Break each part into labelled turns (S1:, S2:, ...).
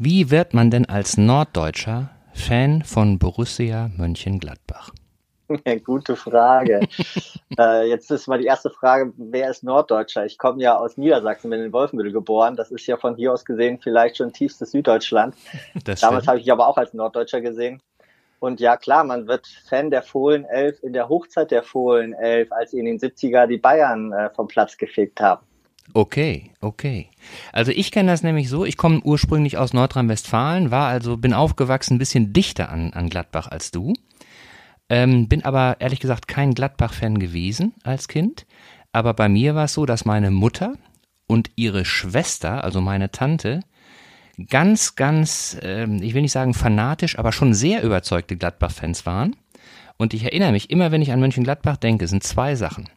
S1: Wie wird man denn als Norddeutscher Fan von Borussia Mönchengladbach?
S2: Gute Frage. äh, jetzt ist mal die erste Frage, wer ist Norddeutscher? Ich komme ja aus Niedersachsen, bin in Wolfenbüttel geboren. Das ist ja von hier aus gesehen vielleicht schon tiefstes Süddeutschland. Das Damals habe ich aber auch als Norddeutscher gesehen. Und ja, klar, man wird Fan der Fohlenelf in der Hochzeit der Fohlenelf, als sie in den 70er die Bayern äh, vom Platz gefegt haben.
S1: Okay, okay. Also ich kenne das nämlich so, ich komme ursprünglich aus Nordrhein-Westfalen, war also, bin aufgewachsen ein bisschen dichter an, an Gladbach als du. Ähm, bin aber ehrlich gesagt kein Gladbach-Fan gewesen als Kind. Aber bei mir war es so, dass meine Mutter und ihre Schwester, also meine Tante, ganz, ganz, ähm, ich will nicht sagen fanatisch, aber schon sehr überzeugte Gladbach-Fans waren. Und ich erinnere mich immer, wenn ich an Mönchengladbach denke, sind zwei Sachen.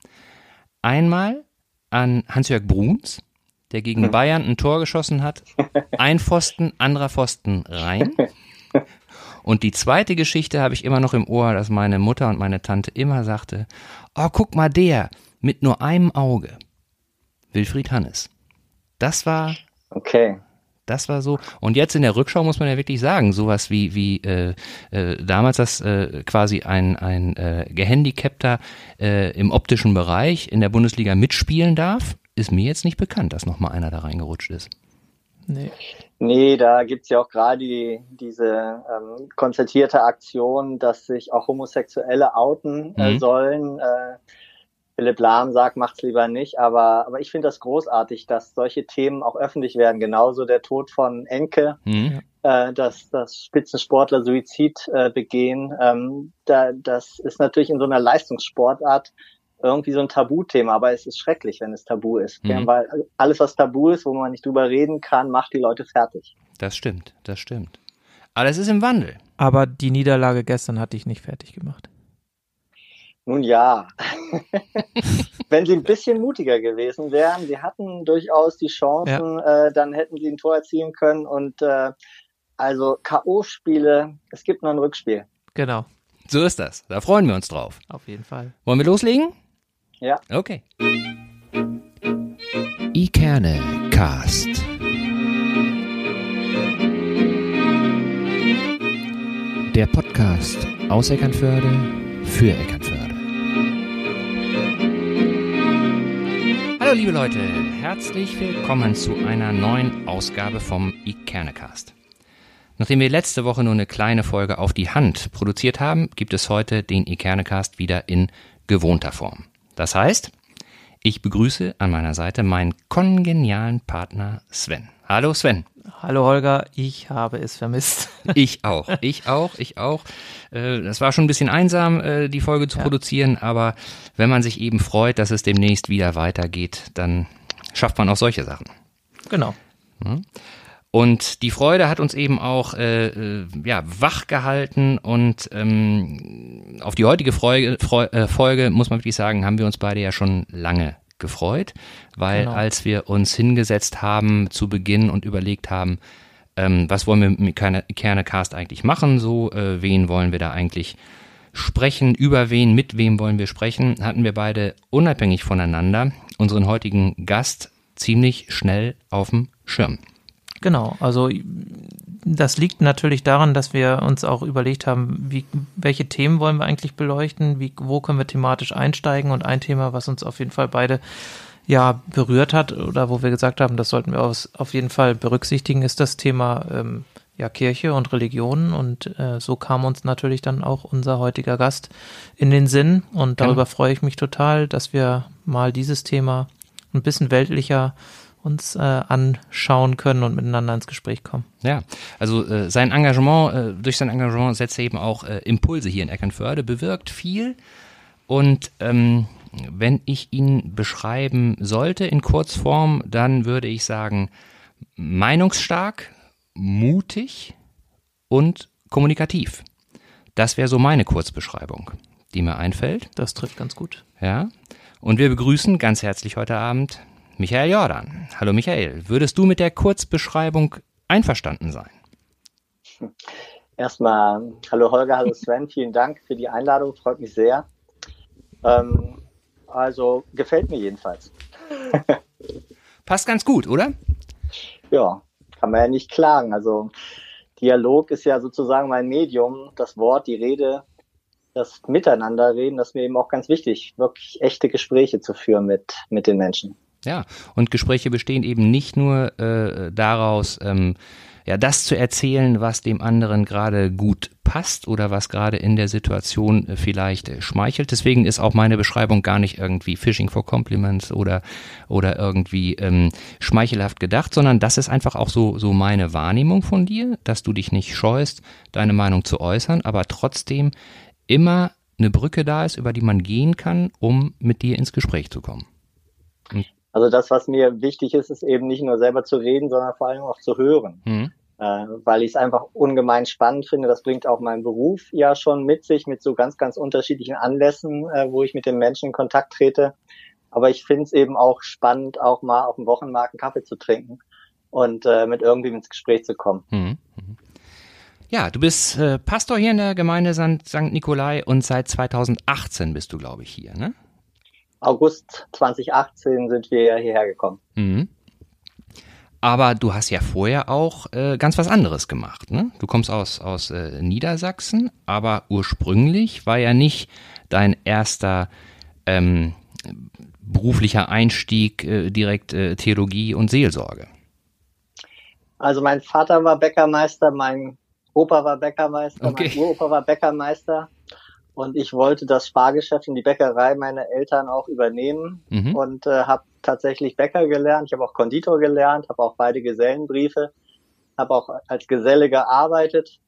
S1: Einmal an Hans-Jörg Bruns, der gegen mhm. Bayern ein Tor geschossen hat. Ein Pfosten, anderer Pfosten rein. Und die zweite Geschichte habe ich immer noch im Ohr, dass meine Mutter und meine Tante immer sagte, oh, guck mal der, mit nur einem Auge. Wilfried Hannes. Das war.
S2: Okay.
S1: Das war so. Und jetzt in der Rückschau muss man ja wirklich sagen, sowas wie, wie äh, äh, damals das äh, quasi ein, ein äh, Gehandicapter äh, im optischen Bereich in der Bundesliga mitspielen darf, ist mir jetzt nicht bekannt, dass nochmal einer da reingerutscht ist.
S2: Nee. Nee, da gibt's ja auch gerade die, diese ähm, konzertierte Aktion, dass sich auch Homosexuelle outen äh, mhm. sollen. Äh, Philipp Lahm sagt, macht's lieber nicht, aber, aber ich finde das großartig, dass solche Themen auch öffentlich werden. Genauso der Tod von Enke, mhm. äh, dass, dass Spitzensportler Suizid äh, begehen. Ähm, da, das ist natürlich in so einer Leistungssportart irgendwie so ein Tabuthema, aber es ist schrecklich, wenn es tabu ist. Mhm. Weil alles, was tabu ist, wo man nicht drüber reden kann, macht die Leute fertig.
S1: Das stimmt, das stimmt. Aber es ist im Wandel.
S3: Aber die Niederlage gestern hat dich nicht fertig gemacht.
S2: Nun ja, wenn sie ein bisschen mutiger gewesen wären, sie hatten durchaus die Chancen, ja. äh, dann hätten sie ein Tor erzielen können und äh, also K.O.-Spiele, es gibt noch ein Rückspiel.
S3: Genau.
S1: So ist das. Da freuen wir uns drauf.
S3: Auf jeden Fall.
S1: Wollen wir loslegen?
S2: Ja.
S1: Okay. Ikerne Cast. Der Podcast aus Eckernförde für Eckernförde. Hallo liebe Leute, herzlich willkommen zu einer neuen Ausgabe vom Ikernecast. Nachdem wir letzte Woche nur eine kleine Folge auf die Hand produziert haben, gibt es heute den Ikernecast wieder in gewohnter Form. Das heißt, ich begrüße an meiner Seite meinen kongenialen Partner Sven. Hallo Sven.
S3: Hallo Holger, ich habe es vermisst.
S1: Ich auch, ich auch, ich auch. Äh, das war schon ein bisschen einsam, äh, die Folge zu ja. produzieren, aber wenn man sich eben freut, dass es demnächst wieder weitergeht, dann schafft man auch solche Sachen.
S3: Genau.
S1: Und die Freude hat uns eben auch äh, äh, ja, wach gehalten und ähm, auf die heutige äh, Folge, muss man wirklich sagen, haben wir uns beide ja schon lange gefreut, weil genau. als wir uns hingesetzt haben zu Beginn und überlegt haben, ähm, was wollen wir mit Kernecast eigentlich machen, so, äh, wen wollen wir da eigentlich sprechen, über wen, mit wem wollen wir sprechen, hatten wir beide unabhängig voneinander unseren heutigen Gast ziemlich schnell auf dem Schirm.
S3: Genau, also das liegt natürlich daran, dass wir uns auch überlegt haben, wie, welche Themen wollen wir eigentlich beleuchten, wie, wo können wir thematisch einsteigen? Und ein Thema, was uns auf jeden Fall beide ja berührt hat oder wo wir gesagt haben, das sollten wir aus, auf jeden Fall berücksichtigen, ist das Thema ähm, ja, Kirche und Religion und äh, so kam uns natürlich dann auch unser heutiger Gast in den Sinn. Und darüber ja. freue ich mich total, dass wir mal dieses Thema ein bisschen weltlicher uns äh, anschauen können und miteinander ins Gespräch kommen.
S1: Ja, also äh, sein Engagement, äh, durch sein Engagement setzt er eben auch äh, Impulse hier in Eckernförde, bewirkt viel und ähm, wenn ich ihn beschreiben sollte in Kurzform, dann würde ich sagen, meinungsstark, mutig und kommunikativ. Das wäre so meine Kurzbeschreibung, die mir einfällt.
S3: Das trifft ganz gut.
S1: Ja. Und wir begrüßen ganz herzlich heute Abend Michael Jordan. Hallo Michael, würdest du mit der Kurzbeschreibung einverstanden sein?
S2: Erstmal, hallo Holger, hallo Sven, vielen Dank für die Einladung, freut mich sehr. Ähm, also gefällt mir jedenfalls.
S1: Passt ganz gut, oder?
S2: Ja, kann man ja nicht klagen. Also Dialog ist ja sozusagen mein Medium, das Wort, die Rede, das Miteinanderreden, das ist mir eben auch ganz wichtig, wirklich echte Gespräche zu führen mit, mit den Menschen.
S1: Ja, und Gespräche bestehen eben nicht nur äh, daraus, ähm, ja, das zu erzählen, was dem anderen gerade gut passt oder was gerade in der Situation äh, vielleicht äh, schmeichelt. Deswegen ist auch meine Beschreibung gar nicht irgendwie Fishing for Compliments oder oder irgendwie ähm, schmeichelhaft gedacht, sondern das ist einfach auch so so meine Wahrnehmung von dir, dass du dich nicht scheust, deine Meinung zu äußern, aber trotzdem immer eine Brücke da ist, über die man gehen kann, um mit dir ins Gespräch zu kommen.
S2: Und also das, was mir wichtig ist, ist eben nicht nur selber zu reden, sondern vor allem auch zu hören. Mhm. Äh, weil ich es einfach ungemein spannend finde. Das bringt auch mein Beruf ja schon mit sich, mit so ganz, ganz unterschiedlichen Anlässen, äh, wo ich mit den Menschen in Kontakt trete. Aber ich finde es eben auch spannend, auch mal auf dem Wochenmarkt einen Kaffee zu trinken und äh, mit irgendwem ins Gespräch zu kommen. Mhm. mhm.
S1: Ja, du bist äh, Pastor hier in der Gemeinde St. Nikolai und seit 2018 bist du, glaube ich, hier, ne?
S2: August 2018 sind wir hierher gekommen. Mhm.
S1: Aber du hast ja vorher auch äh, ganz was anderes gemacht. Ne? Du kommst aus, aus äh, Niedersachsen, aber ursprünglich war ja nicht dein erster ähm, beruflicher Einstieg äh, direkt äh, Theologie und Seelsorge.
S2: Also mein Vater war Bäckermeister, mein Opa war Bäckermeister, okay. mein Uropa war Bäckermeister. Und ich wollte das Spargeschäft und die Bäckerei meiner Eltern auch übernehmen mhm. und äh, habe tatsächlich Bäcker gelernt. Ich habe auch Konditor gelernt, habe auch beide Gesellenbriefe, habe auch als Geselle gearbeitet,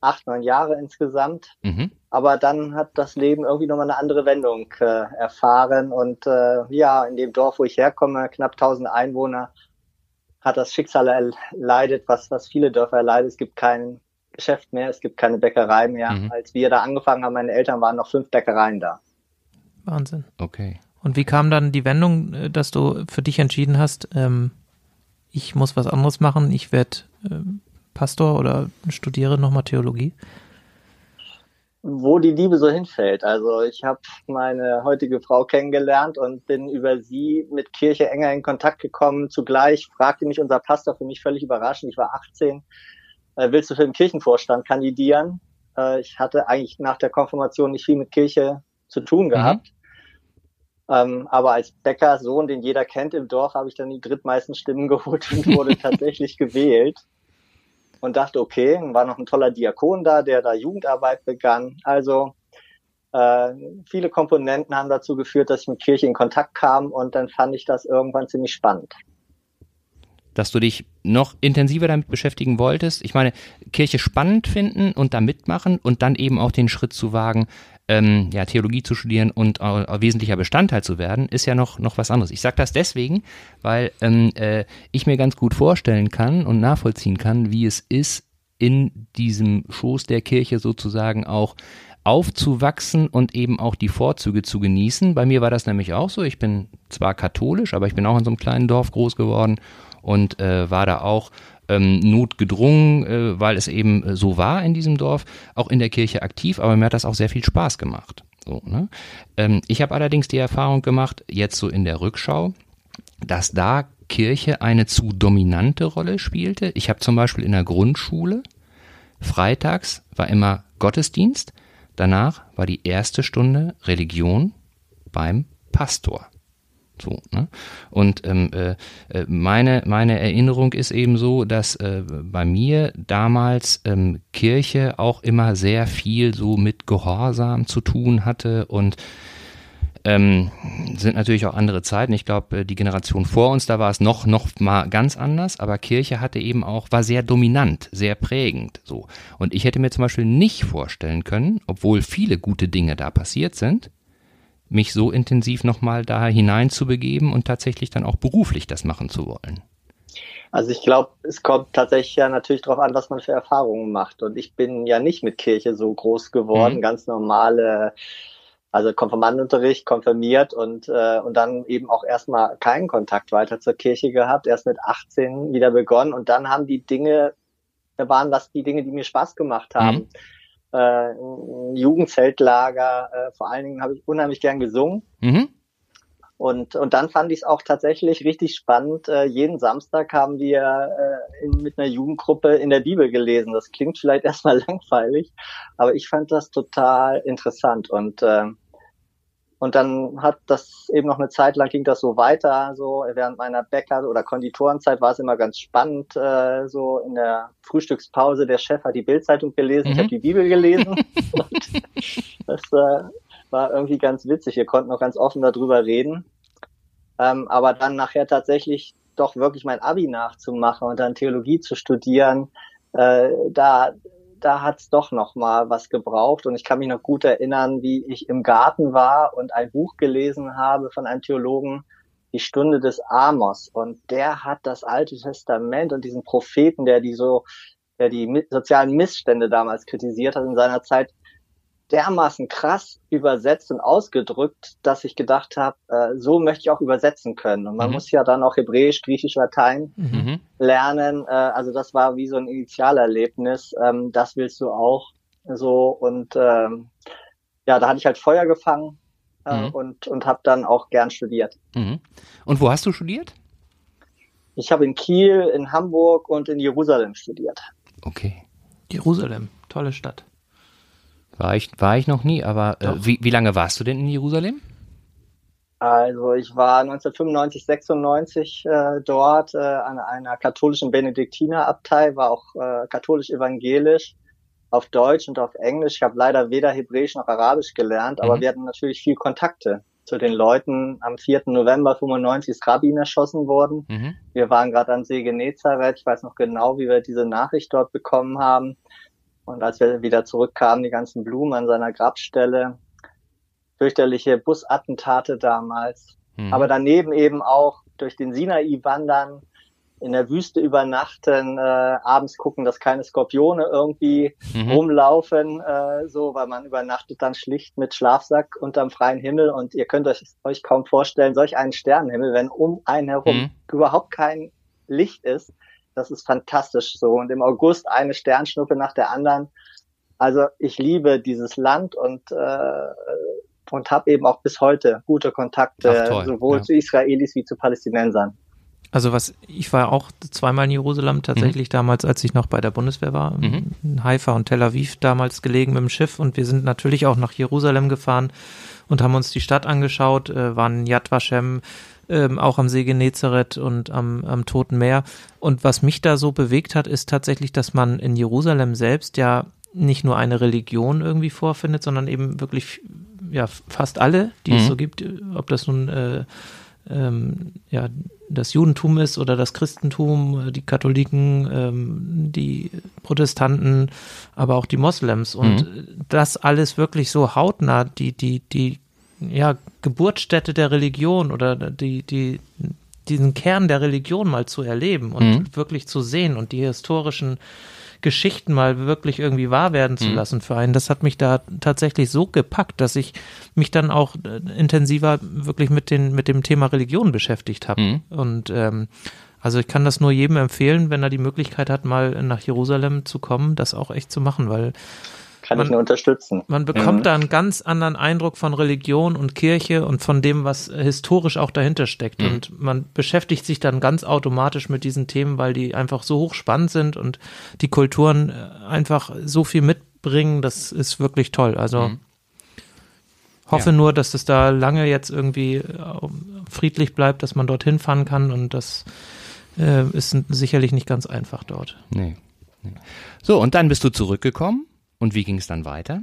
S2: acht, neun Jahre insgesamt. Mhm. Aber dann hat das Leben irgendwie nochmal eine andere Wendung äh, erfahren. Und äh, ja, in dem Dorf, wo ich herkomme, knapp 1000 Einwohner, hat das Schicksal erleidet, was, was viele Dörfer erleidet. Es gibt keinen Geschäft mehr, es gibt keine Bäckerei mehr. Mhm. Als wir da angefangen haben, meine Eltern waren noch fünf Bäckereien da.
S3: Wahnsinn.
S1: Okay.
S3: Und wie kam dann die Wendung, äh, dass du für dich entschieden hast, ähm, ich muss was anderes machen, ich werde ähm, Pastor oder studiere nochmal Theologie?
S2: Wo die Liebe so hinfällt. Also ich habe meine heutige Frau kennengelernt und bin über sie mit Kirche enger in Kontakt gekommen. Zugleich fragte mich unser Pastor für mich völlig überraschend. Ich war 18 äh, willst du für den Kirchenvorstand kandidieren? Äh, ich hatte eigentlich nach der Konfirmation nicht viel mit Kirche zu tun gehabt. Mhm. Ähm, aber als Bäckersohn, den jeder kennt im Dorf, habe ich dann die drittmeisten Stimmen geholt und wurde tatsächlich gewählt. Und dachte, okay, war noch ein toller Diakon da, der da Jugendarbeit begann. Also äh, viele Komponenten haben dazu geführt, dass ich mit Kirche in Kontakt kam und dann fand ich das irgendwann ziemlich spannend
S1: dass du dich noch intensiver damit beschäftigen wolltest. Ich meine, Kirche spannend finden und da mitmachen und dann eben auch den Schritt zu wagen, ähm, ja, Theologie zu studieren und äh, wesentlicher Bestandteil zu werden, ist ja noch, noch was anderes. Ich sage das deswegen, weil ähm, äh, ich mir ganz gut vorstellen kann und nachvollziehen kann, wie es ist, in diesem Schoß der Kirche sozusagen auch aufzuwachsen und eben auch die Vorzüge zu genießen. Bei mir war das nämlich auch so. Ich bin zwar katholisch, aber ich bin auch in so einem kleinen Dorf groß geworden und äh, war da auch ähm, notgedrungen, äh, weil es eben äh, so war in diesem Dorf, auch in der Kirche aktiv, aber mir hat das auch sehr viel Spaß gemacht. So, ne? ähm, ich habe allerdings die Erfahrung gemacht, jetzt so in der Rückschau, dass da Kirche eine zu dominante Rolle spielte. Ich habe zum Beispiel in der Grundschule, freitags war immer Gottesdienst, danach war die erste Stunde Religion beim Pastor. So, ne? Und ähm, äh, äh, meine, meine Erinnerung ist eben so, dass äh, bei mir damals ähm, Kirche auch immer sehr viel so mit Gehorsam zu tun hatte und ähm, sind natürlich auch andere Zeiten. Ich glaube, äh, die Generation vor uns, da war es noch, noch mal ganz anders, aber Kirche hatte eben auch, war sehr dominant, sehr prägend, so. Und ich hätte mir zum Beispiel nicht vorstellen können, obwohl viele gute Dinge da passiert sind, mich so intensiv nochmal da hineinzubegeben und tatsächlich dann auch beruflich das machen zu wollen?
S2: Also ich glaube, es kommt tatsächlich ja natürlich darauf an, was man für Erfahrungen macht. Und ich bin ja nicht mit Kirche so groß geworden, mhm. ganz normale, also Konfirmandenunterricht, konfirmiert und, äh, und dann eben auch erstmal keinen Kontakt weiter zur Kirche gehabt, erst mit 18 wieder begonnen und dann haben die Dinge, da waren das die Dinge, die mir Spaß gemacht haben. Mhm äh, Jugendzeltlager. Äh, vor allen Dingen habe ich unheimlich gern gesungen. Mhm. Und, und dann fand ich es auch tatsächlich richtig spannend. Äh, jeden Samstag haben wir äh, in, mit einer Jugendgruppe in der Bibel gelesen. Das klingt vielleicht erstmal langweilig, aber ich fand das total interessant. Und, äh, und dann hat das eben noch eine Zeit lang ging das so weiter. So während meiner Bäcker- oder Konditorenzeit war es immer ganz spannend. Äh, so in der Frühstückspause, der Chef hat die Bildzeitung gelesen, mhm. ich habe die Bibel gelesen. das äh, war irgendwie ganz witzig. Wir konnten auch ganz offen darüber reden. Ähm, aber dann nachher tatsächlich doch wirklich mein Abi nachzumachen und dann Theologie zu studieren, äh, da, da hat's doch noch mal was gebraucht. Und ich kann mich noch gut erinnern, wie ich im Garten war und ein Buch gelesen habe von einem Theologen, die Stunde des Amos. Und der hat das Alte Testament und diesen Propheten, der die so, der die sozialen Missstände damals kritisiert hat in seiner Zeit, dermaßen krass übersetzt und ausgedrückt, dass ich gedacht habe, äh, so möchte ich auch übersetzen können. Und man mhm. muss ja dann auch Hebräisch, Griechisch, Latein mhm. lernen. Äh, also das war wie so ein Initialerlebnis. Ähm, das willst du auch so. Und ähm, ja, da hatte ich halt Feuer gefangen äh, mhm. und, und habe dann auch gern studiert.
S1: Mhm. Und wo hast du studiert?
S2: Ich habe in Kiel, in Hamburg und in Jerusalem studiert.
S1: Okay.
S3: Jerusalem, tolle Stadt.
S1: War ich, war ich noch nie, aber äh, wie, wie lange warst du denn in Jerusalem?
S2: Also ich war 1995, 96 äh, dort äh, an einer katholischen Benediktinerabtei, war auch äh, katholisch-evangelisch auf Deutsch und auf Englisch. Ich habe leider weder Hebräisch noch Arabisch gelernt, aber mhm. wir hatten natürlich viel Kontakte zu den Leuten. Am 4. November 95 ist Rabin erschossen worden. Mhm. Wir waren gerade am See Genezareth. Ich weiß noch genau, wie wir diese Nachricht dort bekommen haben. Und als wir wieder zurückkamen, die ganzen Blumen an seiner Grabstelle, fürchterliche Busattentate damals. Mhm. Aber daneben eben auch durch den Sinai wandern, in der Wüste übernachten, äh, abends gucken, dass keine Skorpione irgendwie mhm. rumlaufen, äh, so, weil man übernachtet dann schlicht mit Schlafsack unterm freien Himmel und ihr könnt euch, euch kaum vorstellen, solch einen Sternenhimmel, wenn um einen herum mhm. überhaupt kein Licht ist, das ist fantastisch so. Und im August eine Sternschnuppe nach der anderen. Also ich liebe dieses Land und äh, und habe eben auch bis heute gute Kontakte Ach, sowohl ja. zu Israelis wie zu Palästinensern.
S3: Also was, ich war auch zweimal in Jerusalem tatsächlich mhm. damals, als ich noch bei der Bundeswehr war, mhm. in Haifa und Tel Aviv damals gelegen mit dem Schiff und wir sind natürlich auch nach Jerusalem gefahren und haben uns die Stadt angeschaut, äh, waren in Yad Vashem, ähm, auch am See Genezareth und am, am Toten Meer. Und was mich da so bewegt hat, ist tatsächlich, dass man in Jerusalem selbst ja nicht nur eine Religion irgendwie vorfindet, sondern eben wirklich ja fast alle, die mhm. es so gibt, ob das nun äh, ähm, ja das Judentum ist oder das Christentum, die Katholiken, ähm, die Protestanten, aber auch die Moslems und mhm. das alles wirklich so hautnah, die die die ja, Geburtsstätte der Religion oder die, die, diesen Kern der Religion mal zu erleben und mhm. wirklich zu sehen und die historischen Geschichten mal wirklich irgendwie wahr werden zu mhm. lassen für einen. Das hat mich da tatsächlich so gepackt, dass ich mich dann auch äh, intensiver wirklich mit, den, mit dem Thema Religion beschäftigt habe. Mhm. Und ähm, also ich kann das nur jedem empfehlen, wenn er die Möglichkeit hat, mal nach Jerusalem zu kommen, das auch echt zu machen, weil
S2: kann man, ich nur unterstützen.
S3: Man bekommt mhm. da einen ganz anderen Eindruck von Religion und Kirche und von dem, was historisch auch dahinter steckt. Mhm. Und man beschäftigt sich dann ganz automatisch mit diesen Themen, weil die einfach so hochspannend sind und die Kulturen äh, einfach so viel mitbringen. Das ist wirklich toll. Also mhm. hoffe ja. nur, dass es da lange jetzt irgendwie äh, friedlich bleibt, dass man dorthin fahren kann und das äh, ist sicherlich nicht ganz einfach dort.
S1: Nee. nee. So, und dann bist du zurückgekommen und wie ging es dann weiter?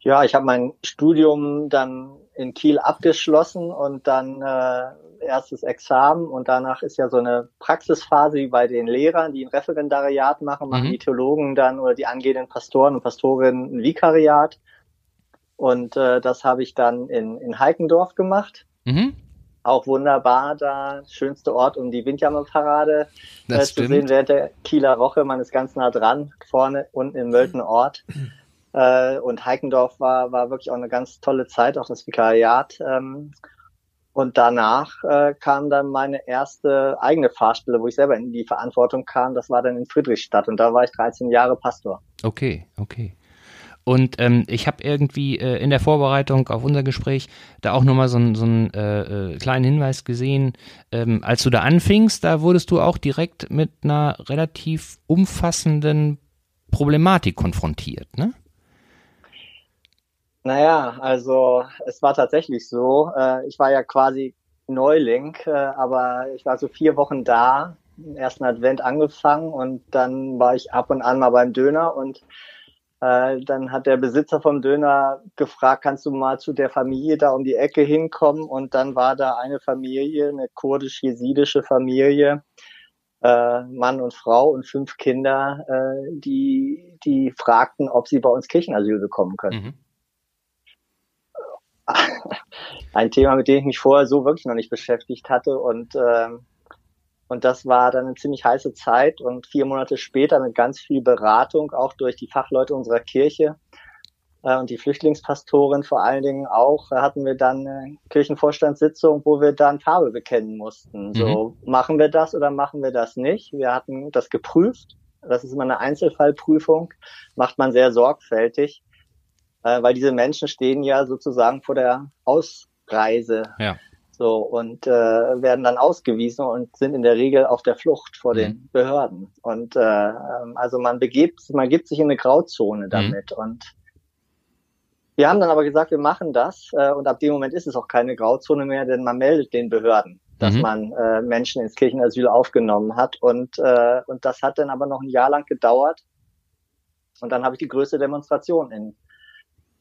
S2: Ja, ich habe mein Studium dann in Kiel abgeschlossen und dann äh, erstes Examen und danach ist ja so eine Praxisphase wie bei den Lehrern, die ein Referendariat machen, machen mhm. die Theologen dann oder die angehenden Pastoren und Pastorinnen ein Vikariat. Und äh, das habe ich dann in, in Heikendorf gemacht. Mhm auch wunderbar da. Schönste Ort, um die Windjammerparade äh, zu sehen während der Kieler Woche. Man ist ganz nah dran, vorne unten im Mölten Ort. Äh, und Heikendorf war, war wirklich auch eine ganz tolle Zeit, auch das Vikariat. Ähm, und danach äh, kam dann meine erste eigene Fahrstelle, wo ich selber in die Verantwortung kam. Das war dann in Friedrichstadt und da war ich 13 Jahre Pastor.
S1: Okay, okay. Und ähm, ich habe irgendwie äh, in der Vorbereitung auf unser Gespräch da auch nochmal so, so einen äh, äh, kleinen Hinweis gesehen. Ähm, als du da anfingst, da wurdest du auch direkt mit einer relativ umfassenden Problematik konfrontiert, ne?
S2: Naja, also es war tatsächlich so. Äh, ich war ja quasi Neuling, äh, aber ich war so vier Wochen da, im ersten Advent angefangen und dann war ich ab und an mal beim Döner und äh, dann hat der Besitzer vom Döner gefragt, kannst du mal zu der Familie da um die Ecke hinkommen? Und dann war da eine Familie, eine kurdisch-jesidische Familie, äh, Mann und Frau und fünf Kinder, äh, die, die fragten, ob sie bei uns Kirchenasyl bekommen können. Mhm. Ein Thema, mit dem ich mich vorher so wirklich noch nicht beschäftigt hatte und ähm, und das war dann eine ziemlich heiße Zeit und vier Monate später mit ganz viel Beratung, auch durch die Fachleute unserer Kirche äh, und die Flüchtlingspastorin vor allen Dingen auch, hatten wir dann eine Kirchenvorstandssitzung, wo wir dann Farbe bekennen mussten. Mhm. So, machen wir das oder machen wir das nicht? Wir hatten das geprüft. Das ist immer eine Einzelfallprüfung, macht man sehr sorgfältig, äh, weil diese Menschen stehen ja sozusagen vor der Ausreise. Ja. So, und äh, werden dann ausgewiesen und sind in der Regel auf der Flucht vor mhm. den Behörden. Und äh, ähm, also man begibt, man gibt sich in eine Grauzone mhm. damit. Mhm. Und wir haben dann aber gesagt, wir machen das äh, und ab dem Moment ist es auch keine Grauzone mehr, denn man meldet den Behörden, dass mhm. man äh, Menschen ins Kirchenasyl aufgenommen hat. Und, äh, und das hat dann aber noch ein Jahr lang gedauert. Und dann habe ich die größte Demonstration in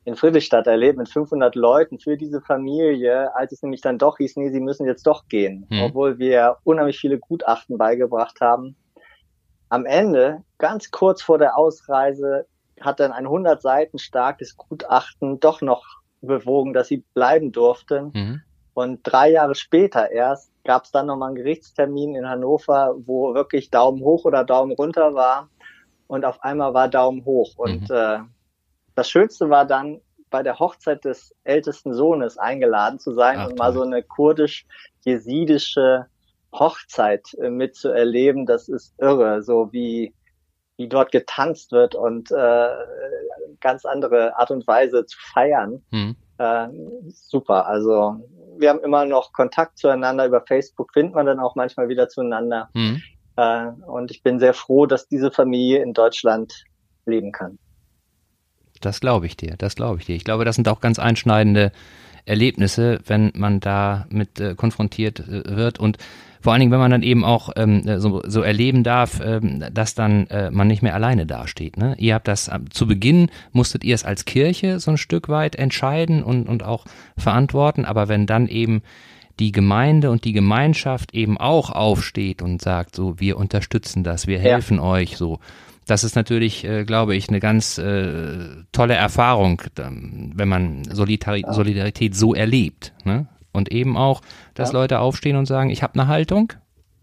S2: in Friedrichstadt erlebt mit 500 Leuten für diese Familie, als es nämlich dann doch hieß, nee, sie müssen jetzt doch gehen, mhm. obwohl wir unheimlich viele Gutachten beigebracht haben. Am Ende, ganz kurz vor der Ausreise, hat dann ein 100 Seiten starkes Gutachten doch noch bewogen, dass sie bleiben durften. Mhm. Und drei Jahre später erst gab es dann nochmal einen Gerichtstermin in Hannover, wo wirklich Daumen hoch oder Daumen runter war. Und auf einmal war Daumen hoch. Und mhm. äh, das Schönste war dann, bei der Hochzeit des ältesten Sohnes eingeladen zu sein Ach, und mal so eine kurdisch-jesidische Hochzeit äh, mitzuerleben. Das ist irre, so wie, wie dort getanzt wird und äh, ganz andere Art und Weise zu feiern. Hm. Äh, super. Also wir haben immer noch Kontakt zueinander. Über Facebook findet man dann auch manchmal wieder zueinander. Hm. Äh, und ich bin sehr froh, dass diese Familie in Deutschland leben kann.
S1: Das glaube ich dir, das glaube ich dir. Ich glaube, das sind auch ganz einschneidende Erlebnisse, wenn man da mit äh, konfrontiert äh, wird und vor allen Dingen, wenn man dann eben auch ähm, so, so erleben darf, ähm, dass dann äh, man nicht mehr alleine dasteht. Ne? Ihr habt das äh, zu Beginn musstet ihr es als Kirche so ein Stück weit entscheiden und und auch verantworten, aber wenn dann eben die Gemeinde und die Gemeinschaft eben auch aufsteht und sagt, so wir unterstützen das, wir helfen ja. euch, so das ist natürlich, äh, glaube ich, eine ganz äh, tolle Erfahrung, wenn man Solidari ja. Solidarität so erlebt. Ne? Und eben auch, dass ja. Leute aufstehen und sagen, ich habe eine Haltung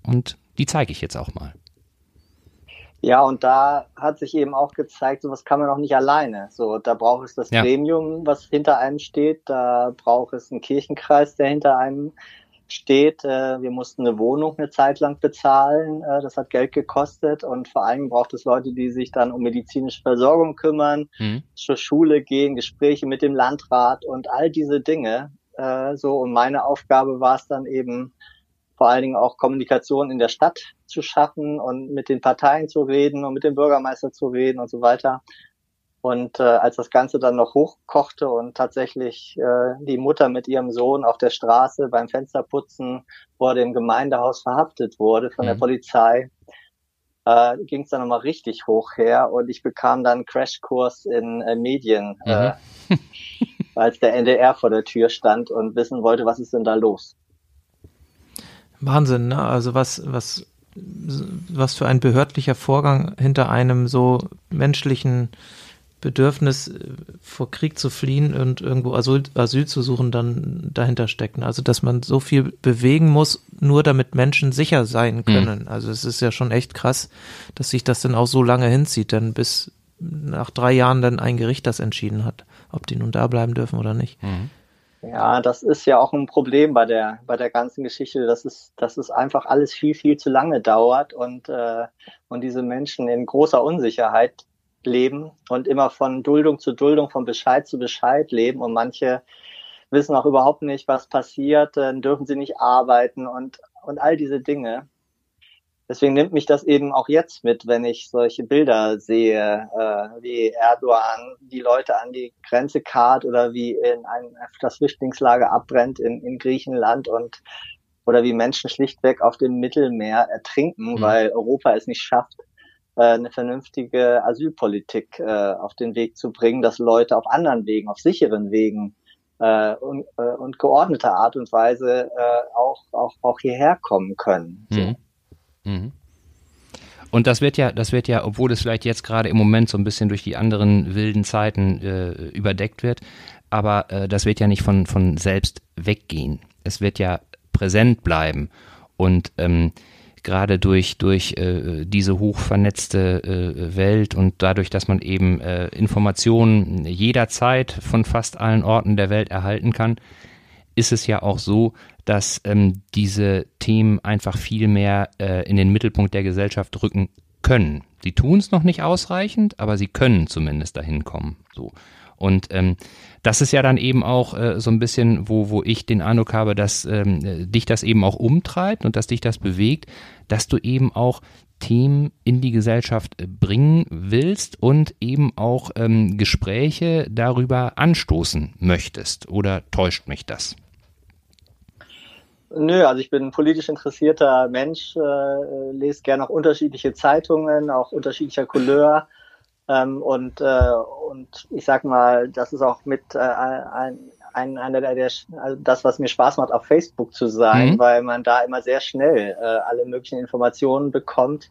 S1: und die zeige ich jetzt auch mal.
S2: Ja, und da hat sich eben auch gezeigt, sowas kann man auch nicht alleine. So, da braucht es das ja. Gremium, was hinter einem steht, da braucht es einen Kirchenkreis, der hinter einem steht, äh, wir mussten eine Wohnung eine Zeit lang bezahlen, äh, das hat Geld gekostet und vor allem braucht es Leute, die sich dann um medizinische Versorgung kümmern, mhm. zur Schule gehen, Gespräche mit dem Landrat und all diese Dinge. Äh, so und meine Aufgabe war es dann eben vor allen Dingen auch Kommunikation in der Stadt zu schaffen und mit den Parteien zu reden und mit dem Bürgermeister zu reden und so weiter. Und äh, als das Ganze dann noch hochkochte und tatsächlich äh, die Mutter mit ihrem Sohn auf der Straße beim Fensterputzen vor dem Gemeindehaus verhaftet wurde von mhm. der Polizei, äh, ging es dann nochmal richtig hoch her und ich bekam dann einen Crashkurs in äh, Medien, äh, mhm. äh, als der NDR vor der Tür stand und wissen wollte, was ist denn da los.
S3: Wahnsinn, ne? Also was, was, was für ein behördlicher Vorgang hinter einem so menschlichen Bedürfnis, äh, vor Krieg zu fliehen und irgendwo Asyl, Asyl zu suchen, dann dahinter stecken. Also, dass man so viel bewegen muss, nur damit Menschen sicher sein mhm. können. Mhm. Also, es ist ja schon echt krass, dass sich das dann auch so lange hinzieht, denn bis nach drei Jahren dann ein Gericht das entschieden hat, ob die nun da bleiben dürfen oder nicht. Mhm.
S2: Ja, das ist ja auch ein Problem bei der bei der ganzen Geschichte, dass es dass es einfach alles viel viel zu lange dauert und äh, und diese Menschen in großer Unsicherheit leben und immer von Duldung zu Duldung, von Bescheid zu Bescheid leben und manche wissen auch überhaupt nicht, was passiert, dann dürfen sie nicht arbeiten und, und all diese Dinge. Deswegen nimmt mich das eben auch jetzt mit, wenn ich solche Bilder sehe, äh, wie Erdogan die Leute an die Grenze karrt oder wie in ein, das Flüchtlingslager abbrennt in, in Griechenland und oder wie Menschen schlichtweg auf dem Mittelmeer ertrinken, mhm. weil Europa es nicht schafft, eine vernünftige Asylpolitik äh, auf den Weg zu bringen, dass Leute auf anderen Wegen, auf sicheren Wegen äh, und, äh, und geordneter Art und Weise äh, auch, auch, auch hierher kommen können.
S1: Mhm. Mhm. Und das wird ja, das wird ja, obwohl es vielleicht jetzt gerade im Moment so ein bisschen durch die anderen wilden Zeiten äh, überdeckt wird, aber äh, das wird ja nicht von, von selbst weggehen. Es wird ja präsent bleiben. Und ähm, gerade durch, durch äh, diese hochvernetzte äh, Welt und dadurch, dass man eben äh, Informationen jederzeit von fast allen Orten der Welt erhalten kann, ist es ja auch so, dass ähm, diese Themen einfach viel mehr äh, in den Mittelpunkt der Gesellschaft rücken können. Sie tun es noch nicht ausreichend, aber sie können zumindest dahin kommen. So. Und ähm, das ist ja dann eben auch äh, so ein bisschen, wo, wo ich den Eindruck habe, dass ähm, dich das eben auch umtreibt und dass dich das bewegt, dass du eben auch Themen in die Gesellschaft äh, bringen willst und eben auch ähm, Gespräche darüber anstoßen möchtest. Oder täuscht mich das?
S2: Nö, also ich bin ein politisch interessierter Mensch, äh, lese gerne auch unterschiedliche Zeitungen, auch unterschiedlicher Couleur. Ähm, und, äh, und ich sag mal, das ist auch mit äh, ein, ein, einer der, der also das, was mir Spaß macht, auf Facebook zu sein, mhm. weil man da immer sehr schnell äh, alle möglichen Informationen bekommt.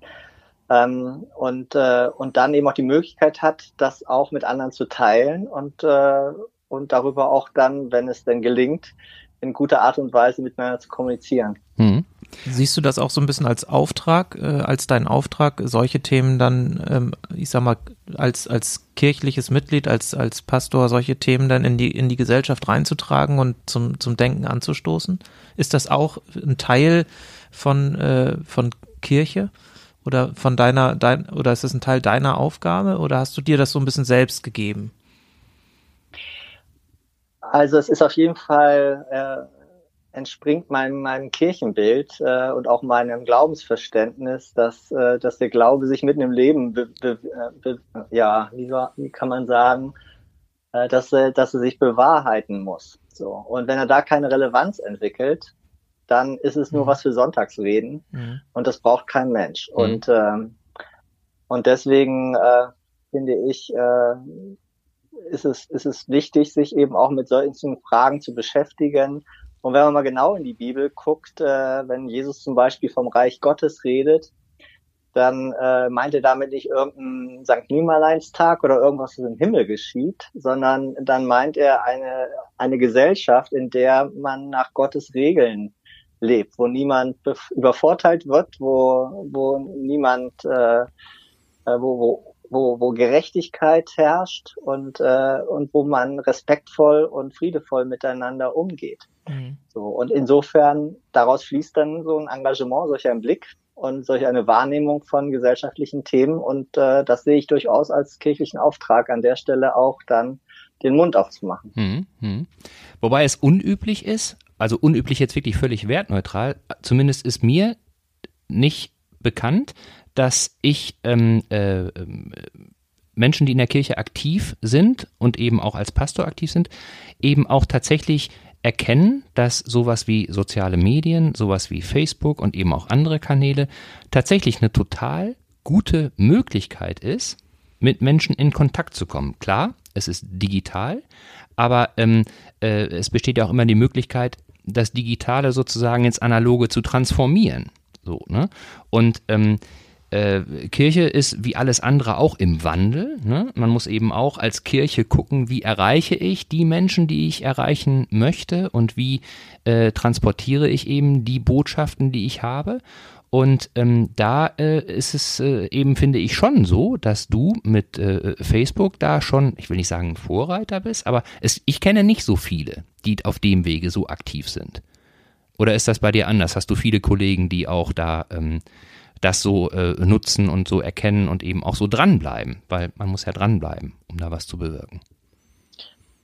S2: Ähm, und, äh, und dann eben auch die Möglichkeit hat, das auch mit anderen zu teilen und, äh, und darüber auch dann, wenn es denn gelingt, in guter Art und Weise miteinander zu kommunizieren.
S3: Mhm. Siehst du das auch so ein bisschen als Auftrag, äh, als deinen Auftrag, solche Themen dann, ähm, ich sag mal, als, als kirchliches Mitglied, als, als Pastor, solche Themen dann in die, in die Gesellschaft reinzutragen und zum, zum Denken anzustoßen? Ist das auch ein Teil von, äh, von Kirche? Oder von deiner, dein, oder ist das ein Teil deiner Aufgabe? Oder hast du dir das so ein bisschen selbst gegeben?
S2: Also es ist auf jeden Fall, äh, entspringt meinem, meinem Kirchenbild äh, und auch meinem Glaubensverständnis, dass, äh, dass der Glaube sich mitten im Leben, be, be, be, ja, wie, wie kann man sagen, äh, dass, er, dass er sich bewahrheiten muss. So. Und wenn er da keine Relevanz entwickelt, dann ist es nur mhm. was für Sonntagsreden mhm. und das braucht kein Mensch. Mhm. Und, ähm, und deswegen äh, finde ich, äh, ist es, ist es wichtig, sich eben auch mit solchen Fragen zu beschäftigen. Und wenn man mal genau in die Bibel guckt, äh, wenn Jesus zum Beispiel vom Reich Gottes redet, dann äh, meint er damit nicht irgendeinen St. Nimmerleinstag oder irgendwas, was im Himmel geschieht, sondern dann meint er eine, eine Gesellschaft, in der man nach Gottes Regeln lebt, wo niemand übervorteilt wird, wo, wo niemand, äh, äh wo, wo wo, wo Gerechtigkeit herrscht und, äh, und wo man respektvoll und friedevoll miteinander umgeht. Mhm. So, und insofern, daraus fließt dann so ein Engagement, solch ein Blick und solch eine Wahrnehmung von gesellschaftlichen Themen. Und äh, das sehe ich durchaus als kirchlichen Auftrag, an der Stelle auch dann den Mund aufzumachen. Mhm.
S1: Mhm. Wobei es unüblich ist, also unüblich jetzt wirklich völlig wertneutral, zumindest ist mir nicht bekannt, dass ich ähm, äh, Menschen, die in der Kirche aktiv sind und eben auch als Pastor aktiv sind, eben auch tatsächlich erkennen, dass sowas wie soziale Medien, sowas wie Facebook und eben auch andere Kanäle tatsächlich eine total gute Möglichkeit ist, mit Menschen in Kontakt zu kommen. Klar, es ist digital, aber ähm, äh, es besteht ja auch immer die Möglichkeit, das Digitale sozusagen ins Analoge zu transformieren. So, ne? Und ähm, äh, Kirche ist wie alles andere auch im Wandel. Ne? Man muss eben auch als Kirche gucken, wie erreiche ich die Menschen, die ich erreichen möchte und wie äh, transportiere ich eben die Botschaften, die ich habe. Und ähm, da äh, ist es äh, eben, finde ich, schon so, dass du mit äh, Facebook da schon, ich will nicht sagen Vorreiter bist, aber es, ich kenne nicht so viele, die auf dem Wege so aktiv sind. Oder ist das bei dir anders? Hast du viele Kollegen, die auch da ähm, das so äh, nutzen und so erkennen und eben auch so dranbleiben, weil man muss ja dranbleiben, um da was zu bewirken.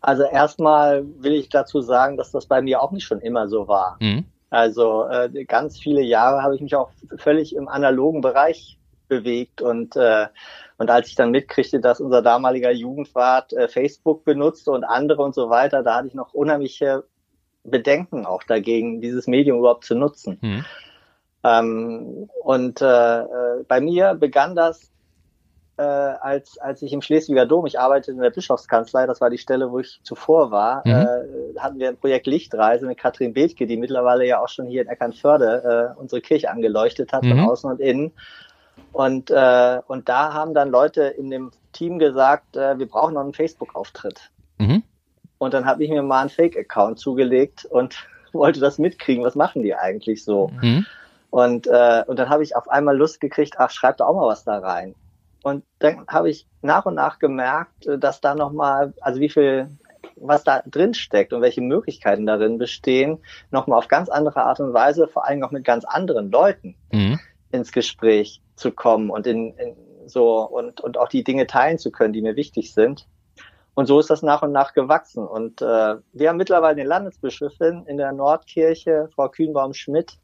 S2: Also erstmal will ich dazu sagen, dass das bei mir auch nicht schon immer so war. Mhm. Also äh, ganz viele Jahre habe ich mich auch völlig im analogen Bereich bewegt und äh, und als ich dann mitkriegte, dass unser damaliger Jugendwart äh, Facebook benutzte und andere und so weiter, da hatte ich noch unheimliche Bedenken auch dagegen, dieses Medium überhaupt zu nutzen. Mhm. Ähm, und äh, äh, bei mir begann das, äh, als, als ich im Schleswiger Dom, ich arbeitete in der Bischofskanzlei, das war die Stelle, wo ich zuvor war, mhm. äh, hatten wir ein Projekt Lichtreise mit Katrin Bethke, die mittlerweile ja auch schon hier in Eckernförde äh, unsere Kirche angeleuchtet hat, mhm. von außen und innen. Und, äh, und da haben dann Leute in dem Team gesagt, äh, wir brauchen noch einen Facebook-Auftritt. Mhm. Und dann habe ich mir mal einen Fake-Account zugelegt und wollte das mitkriegen, was machen die eigentlich so. Mhm. Und, äh, und dann habe ich auf einmal Lust gekriegt, ach, schreib da auch mal was da rein. Und dann habe ich nach und nach gemerkt, äh, dass da nochmal, also wie viel, was da drin steckt und welche Möglichkeiten darin bestehen, nochmal auf ganz andere Art und Weise, vor allem auch mit ganz anderen Leuten mhm. ins Gespräch zu kommen und in, in so und, und auch die Dinge teilen zu können, die mir wichtig sind. Und so ist das nach und nach gewachsen. Und äh, wir haben mittlerweile eine Landesbischöfin in der Nordkirche, Frau Kühnbaum-Schmidt,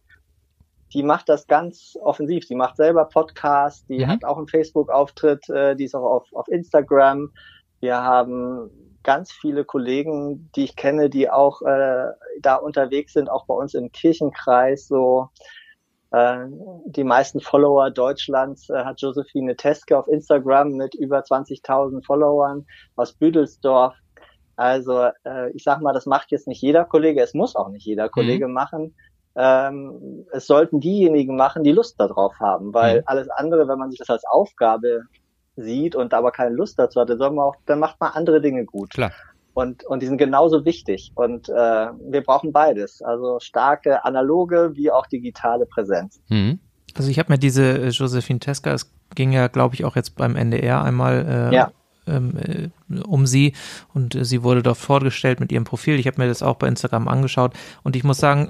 S2: die macht das ganz offensiv. Die macht selber Podcasts, die mhm. hat auch einen Facebook-Auftritt, äh, die ist auch auf, auf Instagram. Wir haben ganz viele Kollegen, die ich kenne, die auch äh, da unterwegs sind, auch bei uns im Kirchenkreis, so äh, die meisten Follower Deutschlands äh, hat Josephine Teske auf Instagram mit über 20.000 Followern aus Büdelsdorf. Also äh, ich sag mal, das macht jetzt nicht jeder Kollege, es muss auch nicht jeder mhm. Kollege mhm. machen. Ähm, es sollten diejenigen machen, die Lust darauf haben, weil mhm. alles andere, wenn man sich das als Aufgabe sieht und aber keine Lust dazu hat, dann, soll man auch, dann macht man andere Dinge gut.
S1: Klar.
S2: Und, und die sind genauso wichtig. Und äh, wir brauchen beides. Also starke analoge wie auch digitale Präsenz. Mhm.
S3: Also ich habe mir diese äh, Josephine Teska, es ging ja, glaube ich, auch jetzt beim NDR einmal äh, ja. Ähm, äh, um sie und äh, sie wurde dort vorgestellt mit ihrem Profil. Ich habe mir das auch bei Instagram angeschaut und ich muss sagen,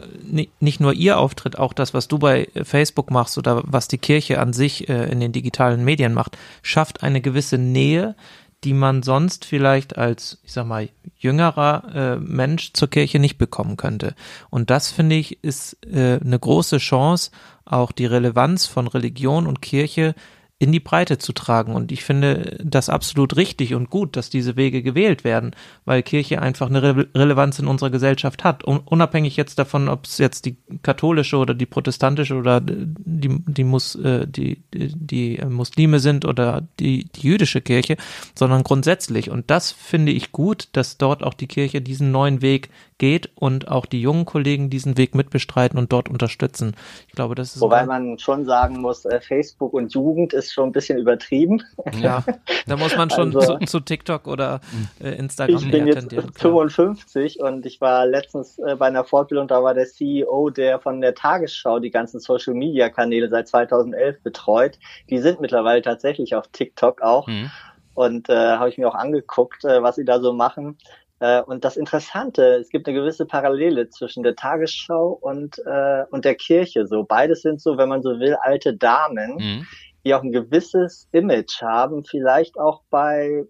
S3: nicht nur ihr Auftritt, auch das, was du bei Facebook machst oder was die Kirche an sich äh, in den digitalen Medien macht, schafft eine gewisse Nähe, die man sonst vielleicht als, ich sag mal, jüngerer äh, Mensch zur Kirche nicht bekommen könnte. Und das, finde ich, ist äh, eine große Chance, auch die Relevanz von Religion und Kirche in die Breite zu tragen. Und ich finde das absolut richtig und gut, dass diese Wege gewählt werden, weil Kirche einfach eine Re Relevanz in unserer Gesellschaft hat. unabhängig jetzt davon, ob es jetzt die katholische oder die protestantische oder die, die, Mus, äh, die, die, die Muslime sind oder die, die jüdische Kirche, sondern grundsätzlich. Und das finde ich gut, dass dort auch die Kirche diesen neuen Weg geht und auch die jungen Kollegen diesen Weg mitbestreiten und dort unterstützen. Ich glaube, das ist.
S2: Wobei man schon sagen muss, äh, Facebook und Jugend ist schon ein bisschen übertrieben.
S3: Ja, da muss man schon also, zu, zu, TikTok oder äh, Instagram
S2: Ich bin jetzt 55 und ich war letztens äh, bei einer Fortbildung, da war der CEO, der von der Tagesschau die ganzen Social Media Kanäle seit 2011 betreut. Die sind mittlerweile tatsächlich auf TikTok auch. Mhm. Und äh, habe ich mir auch angeguckt, äh, was sie da so machen. Äh, und das Interessante, es gibt eine gewisse Parallele zwischen der Tagesschau und, äh, und der Kirche. So beides sind so, wenn man so will, alte Damen, mhm. Die auch ein gewisses Image haben, vielleicht auch bei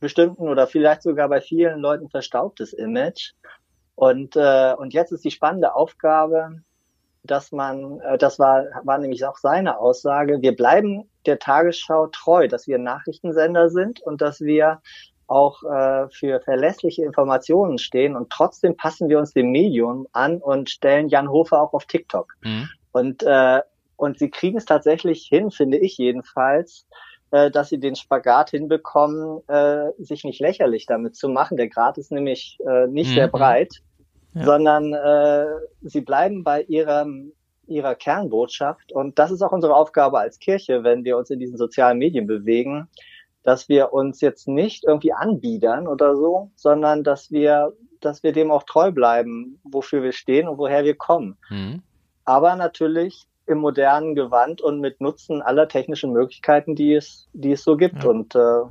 S2: bestimmten oder vielleicht sogar bei vielen Leuten verstaubtes Image. Und, äh, und jetzt ist die spannende Aufgabe, dass man, äh, das war, war nämlich auch seine Aussage, wir bleiben der Tagesschau treu, dass wir Nachrichtensender sind und dass wir auch äh, für verlässliche Informationen stehen und trotzdem passen wir uns dem Medium an und stellen Jan Hofer auch auf TikTok. Mhm. Und, äh, und sie kriegen es tatsächlich hin, finde ich jedenfalls, äh, dass sie den Spagat hinbekommen, äh, sich nicht lächerlich damit zu machen. Der Grad ist nämlich äh, nicht mhm. sehr breit, ja. sondern äh, sie bleiben bei ihrem ihrer Kernbotschaft. Und das ist auch unsere Aufgabe als Kirche, wenn wir uns in diesen sozialen Medien bewegen, dass wir uns jetzt nicht irgendwie anbiedern oder so, sondern dass wir, dass wir dem auch treu bleiben, wofür wir stehen und woher wir kommen. Mhm. Aber natürlich im modernen Gewand und mit Nutzen aller technischen Möglichkeiten, die es, die es so gibt. Ja. Und, äh,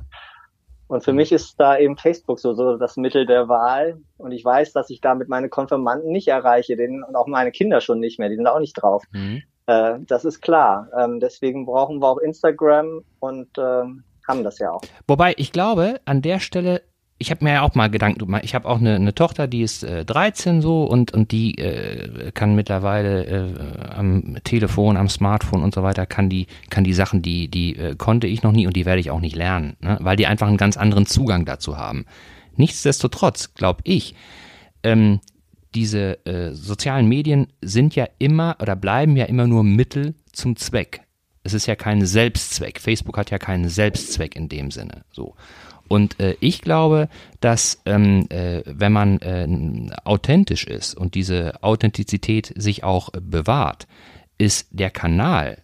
S2: und für mich ist da eben Facebook so, so das Mittel der Wahl. Und ich weiß, dass ich damit meine Konfirmanden nicht erreiche, den, und auch meine Kinder schon nicht mehr, die sind auch nicht drauf. Mhm. Äh, das ist klar. Ähm, deswegen brauchen wir auch Instagram und äh, haben das ja auch.
S1: Wobei ich glaube, an der Stelle ich habe mir ja auch mal Gedanken gemacht. Ich habe auch eine, eine Tochter, die ist äh, 13 so und und die äh, kann mittlerweile äh, am Telefon, am Smartphone und so weiter kann die kann die Sachen, die die äh, konnte ich noch nie und die werde ich auch nicht lernen, ne? weil die einfach einen ganz anderen Zugang dazu haben. Nichtsdestotrotz glaube ich, ähm, diese äh, sozialen Medien sind ja immer oder bleiben ja immer nur Mittel zum Zweck. Es ist ja kein Selbstzweck. Facebook hat ja keinen Selbstzweck in dem Sinne. So. Und äh, ich glaube, dass ähm, äh, wenn man äh, authentisch ist und diese Authentizität sich auch bewahrt, ist der Kanal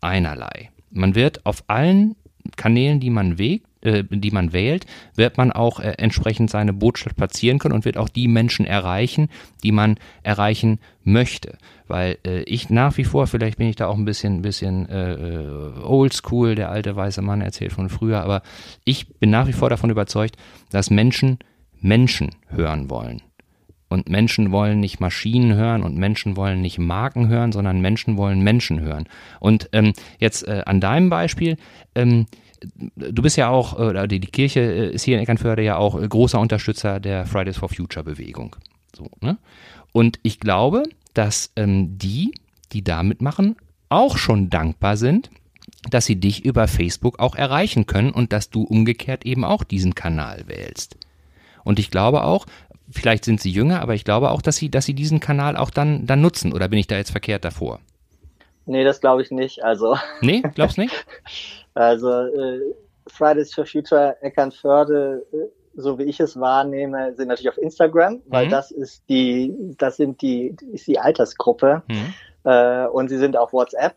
S1: einerlei. Man wird auf allen Kanälen, die man wägt, äh, die man wählt, wird man auch äh, entsprechend seine Botschaft platzieren können und wird auch die Menschen erreichen, die man erreichen möchte. Weil äh, ich nach wie vor, vielleicht bin ich da auch ein bisschen, bisschen äh, äh, oldschool, der alte weiße Mann erzählt von früher, aber ich bin nach wie vor davon überzeugt, dass Menschen Menschen hören wollen. Und Menschen wollen nicht Maschinen hören und Menschen wollen nicht Marken hören, sondern Menschen wollen Menschen hören. Und ähm, jetzt äh, an deinem Beispiel, ähm, du bist ja auch, äh, oder die, Kirche äh, ist hier in Eckernförde ja auch äh, großer Unterstützer der Fridays for Future Bewegung. So, ne? Und ich glaube, dass ähm, die, die da mitmachen, auch schon dankbar sind, dass sie dich über Facebook auch erreichen können und dass du umgekehrt eben auch diesen Kanal wählst. Und ich glaube auch, vielleicht sind sie jünger, aber ich glaube auch, dass sie, dass sie diesen Kanal auch dann, dann nutzen. Oder bin ich da jetzt verkehrt davor?
S2: Nee, das glaube ich nicht. Also.
S1: Nee, glaubst nicht?
S2: Also äh, Fridays for Future Eckernförde, äh, so wie ich es wahrnehme, sind natürlich auf Instagram, weil mhm. das ist die, das sind die, ist die Altersgruppe. Mhm. Äh, und sie sind auf WhatsApp.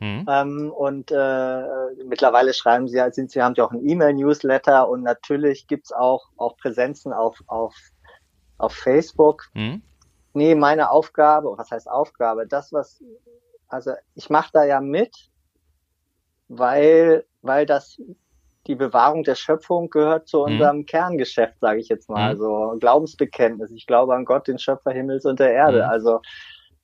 S2: Mhm. Ähm, und äh, mittlerweile schreiben sie, sind sie haben ja auch ein E-Mail-Newsletter und natürlich gibt's auch, auch Präsenzen auf, auf, auf Facebook. Mhm. Nee, meine Aufgabe, was heißt Aufgabe? Das, was, also ich mache da ja mit, weil, weil das die Bewahrung der Schöpfung gehört zu mhm. unserem mhm. Kerngeschäft, sage ich jetzt mal. Mhm. Also Glaubensbekenntnis. Ich glaube an Gott, den Schöpfer Himmels und der Erde. Mhm. Also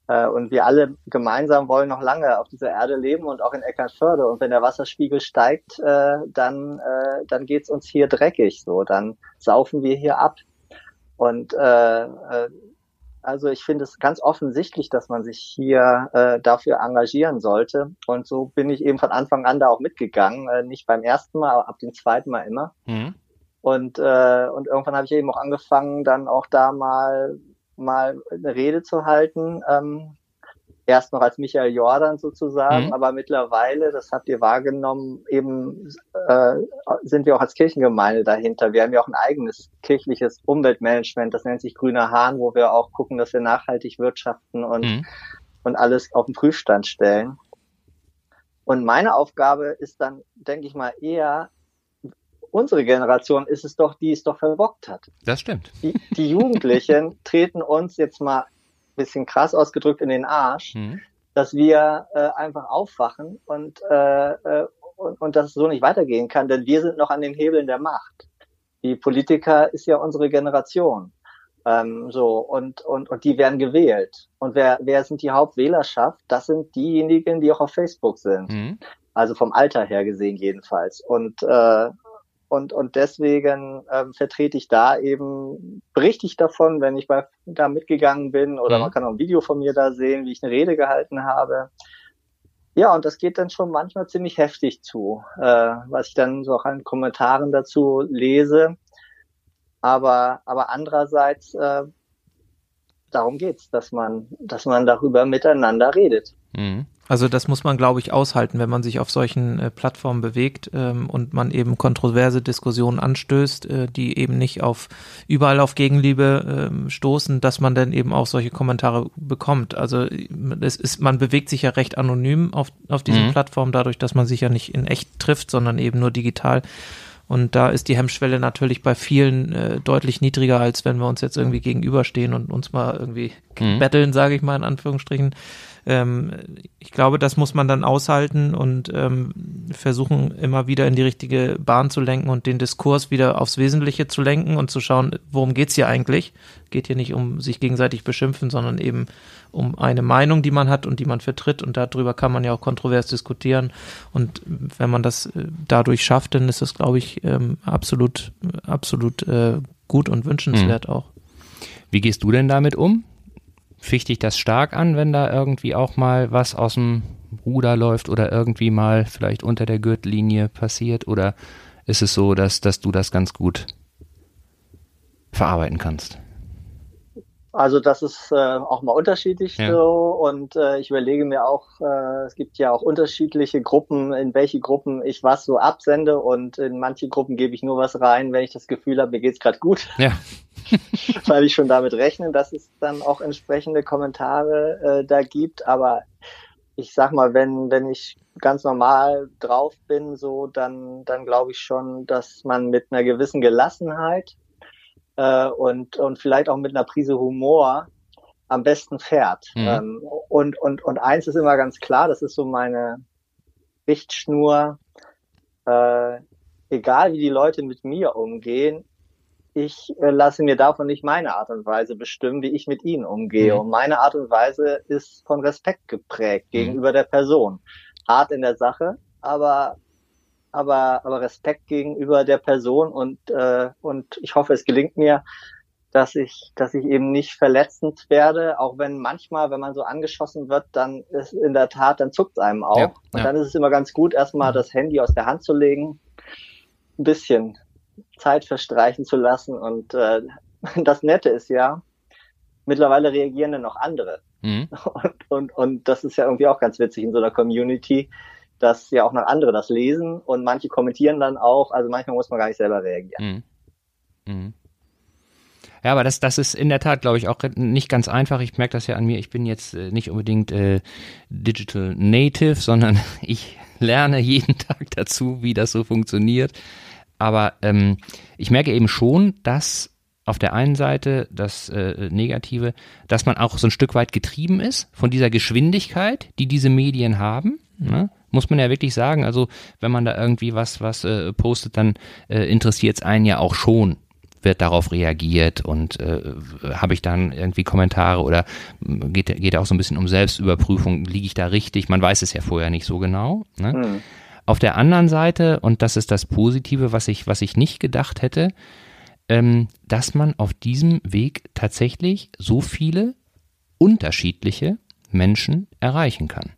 S2: äh, und wir alle gemeinsam wollen noch lange auf dieser Erde leben und auch in Eckernförde. Und wenn der Wasserspiegel steigt, äh, dann äh, dann geht's uns hier dreckig. So, dann saufen wir hier ab. Und äh, äh, also ich finde es ganz offensichtlich, dass man sich hier äh, dafür engagieren sollte. Und so bin ich eben von Anfang an da auch mitgegangen. Äh, nicht beim ersten Mal, aber ab dem zweiten Mal immer. Mhm. Und, äh, und irgendwann habe ich eben auch angefangen, dann auch da mal mal eine Rede zu halten. Ähm, erst noch als Michael Jordan sozusagen, mhm. aber mittlerweile, das habt ihr wahrgenommen, eben äh, sind wir auch als Kirchengemeinde dahinter. Wir haben ja auch ein eigenes kirchliches Umweltmanagement, das nennt sich Grüner Hahn, wo wir auch gucken, dass wir nachhaltig wirtschaften und, mhm. und alles auf den Prüfstand stellen. Und meine Aufgabe ist dann, denke ich mal, eher unsere Generation ist es doch, die es doch verbockt hat.
S1: Das stimmt.
S2: Die, die Jugendlichen treten uns jetzt mal bisschen krass ausgedrückt in den Arsch, mhm. dass wir äh, einfach aufwachen und, äh, äh, und, und dass es so nicht weitergehen kann, denn wir sind noch an den Hebeln der Macht. Die Politiker ist ja unsere Generation. Ähm, so, und, und, und die werden gewählt. Und wer, wer sind die Hauptwählerschaft? Das sind diejenigen, die auch auf Facebook sind. Mhm. Also vom Alter her gesehen jedenfalls. Und, äh, und, und deswegen ähm, vertrete ich da eben, berichte ich davon, wenn ich bei, da mitgegangen bin oder mhm. man kann auch ein Video von mir da sehen, wie ich eine Rede gehalten habe. Ja, und das geht dann schon manchmal ziemlich heftig zu, äh, was ich dann so auch an Kommentaren dazu lese. Aber, aber andererseits, äh, darum geht's, dass man, dass man darüber miteinander redet.
S3: Mhm. Also das muss man, glaube ich, aushalten, wenn man sich auf solchen äh, Plattformen bewegt ähm, und man eben kontroverse Diskussionen anstößt, äh, die eben nicht auf überall auf Gegenliebe äh, stoßen, dass man dann eben auch solche Kommentare bekommt. Also es ist, man bewegt sich ja recht anonym auf, auf diesen mhm. Plattformen, dadurch, dass man sich ja nicht in echt trifft, sondern eben nur digital. Und da ist die Hemmschwelle natürlich bei vielen äh, deutlich niedriger, als wenn wir uns jetzt irgendwie gegenüberstehen und uns mal irgendwie mhm. betteln, sage ich mal in Anführungsstrichen. Ähm, ich glaube, das muss man dann aushalten und ähm, versuchen, immer wieder in die richtige Bahn zu lenken und den Diskurs wieder aufs Wesentliche zu lenken und zu schauen, worum geht's hier eigentlich? Geht hier nicht um sich gegenseitig beschimpfen, sondern eben um eine Meinung, die man hat und die man vertritt. Und darüber kann man ja auch kontrovers diskutieren. Und wenn man das äh, dadurch schafft, dann ist das, glaube ich, ähm, absolut, absolut äh, gut und wünschenswert mhm. auch.
S1: Wie gehst du denn damit um? Ficht dich das stark an, wenn da irgendwie auch mal was aus dem Ruder läuft oder irgendwie mal vielleicht unter der Gürtellinie passiert? Oder ist es so, dass, dass du das ganz gut verarbeiten kannst?
S2: Also das ist äh, auch mal unterschiedlich ja. so und äh, ich überlege mir auch, äh, es gibt ja auch unterschiedliche Gruppen, in welche Gruppen ich was so absende und in manche Gruppen gebe ich nur was rein, wenn ich das Gefühl habe, mir geht's gerade gut. Ja. Weil ich schon damit rechne, dass es dann auch entsprechende Kommentare äh, da gibt. Aber ich sag mal, wenn, wenn ich ganz normal drauf bin, so, dann, dann glaube ich schon, dass man mit einer gewissen Gelassenheit äh, und, und vielleicht auch mit einer Prise Humor am besten fährt. Mhm. Ähm, und, und, und eins ist immer ganz klar, das ist so meine Richtschnur, äh, egal wie die Leute mit mir umgehen, ich äh, lasse mir davon nicht meine Art und Weise bestimmen, wie ich mit ihnen umgehe. Mhm. Und meine Art und Weise ist von Respekt geprägt mhm. gegenüber der Person. Hart in der Sache, aber aber, aber Respekt gegenüber der Person und, äh, und ich hoffe, es gelingt mir, dass ich, dass ich eben nicht verletzend werde, auch wenn manchmal, wenn man so angeschossen wird, dann ist in der Tat, dann zuckt es einem auch. Ja, und dann ist es immer ganz gut, erstmal mhm. das Handy aus der Hand zu legen, ein bisschen Zeit verstreichen zu lassen. Und äh, das Nette ist ja, mittlerweile reagieren dann noch andere. Mhm. Und, und, und das ist ja irgendwie auch ganz witzig in so einer Community, dass ja auch noch andere das lesen und manche kommentieren dann auch. Also manchmal muss man gar nicht selber reagieren. Mhm. Mhm.
S1: Ja, aber das, das ist in der Tat, glaube ich, auch nicht ganz einfach. Ich merke das ja an mir. Ich bin jetzt äh, nicht unbedingt äh, Digital Native, sondern ich lerne jeden Tag dazu, wie das so funktioniert. Aber ähm, ich merke eben schon, dass auf der einen Seite das äh, Negative, dass man auch so ein Stück weit getrieben ist von dieser Geschwindigkeit, die diese Medien haben. Ne? Muss man ja wirklich sagen. Also wenn man da irgendwie was, was äh, postet, dann äh, interessiert es einen ja auch schon wird darauf reagiert und äh, habe ich dann irgendwie Kommentare oder geht, geht auch so ein bisschen um Selbstüberprüfung, liege ich da richtig? Man weiß es ja vorher nicht so genau. Ne? Mhm. Auf der anderen Seite, und das ist das Positive, was ich, was ich nicht gedacht hätte, ähm, dass man auf diesem Weg tatsächlich so viele unterschiedliche Menschen erreichen kann.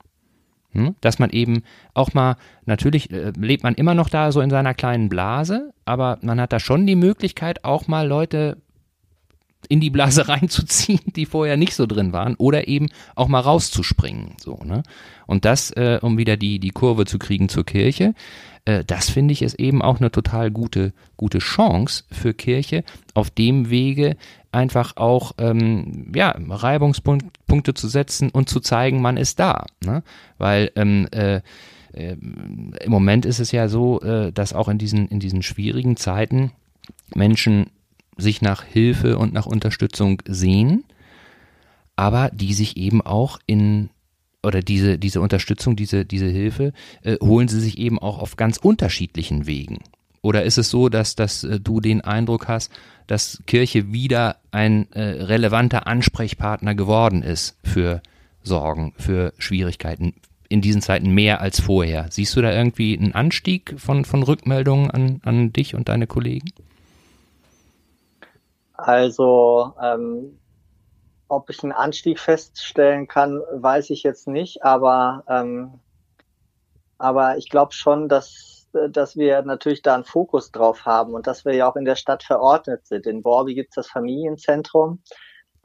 S1: Hm? Dass man eben auch mal, natürlich äh, lebt man immer noch da so in seiner kleinen Blase, aber man hat da schon die Möglichkeit, auch mal Leute in die Blase reinzuziehen, die vorher nicht so drin waren, oder eben auch mal rauszuspringen. So, ne? Und das, äh, um wieder die, die Kurve zu kriegen zur Kirche, äh, das finde ich ist eben auch eine total gute, gute Chance für Kirche, auf dem Wege einfach auch ähm, ja, Reibungspunkte zu setzen und zu zeigen, man ist da. Ne? Weil ähm, äh, äh, im Moment ist es ja so, äh, dass auch in diesen, in diesen schwierigen Zeiten Menschen sich nach Hilfe und nach Unterstützung sehen, aber die sich eben auch in oder diese, diese Unterstützung, diese, diese Hilfe, äh, holen sie sich eben auch auf ganz unterschiedlichen Wegen. Oder ist es so, dass, dass äh, du den Eindruck hast, dass Kirche wieder ein äh, relevanter Ansprechpartner geworden ist für Sorgen, für Schwierigkeiten in diesen Zeiten mehr als vorher? Siehst du da irgendwie einen Anstieg von, von Rückmeldungen an, an dich und deine Kollegen?
S2: Also, ähm, ob ich einen Anstieg feststellen kann, weiß ich jetzt nicht, aber, ähm, aber ich glaube schon, dass dass wir natürlich da einen Fokus drauf haben und dass wir ja auch in der Stadt verordnet sind. In Borby gibt es das Familienzentrum.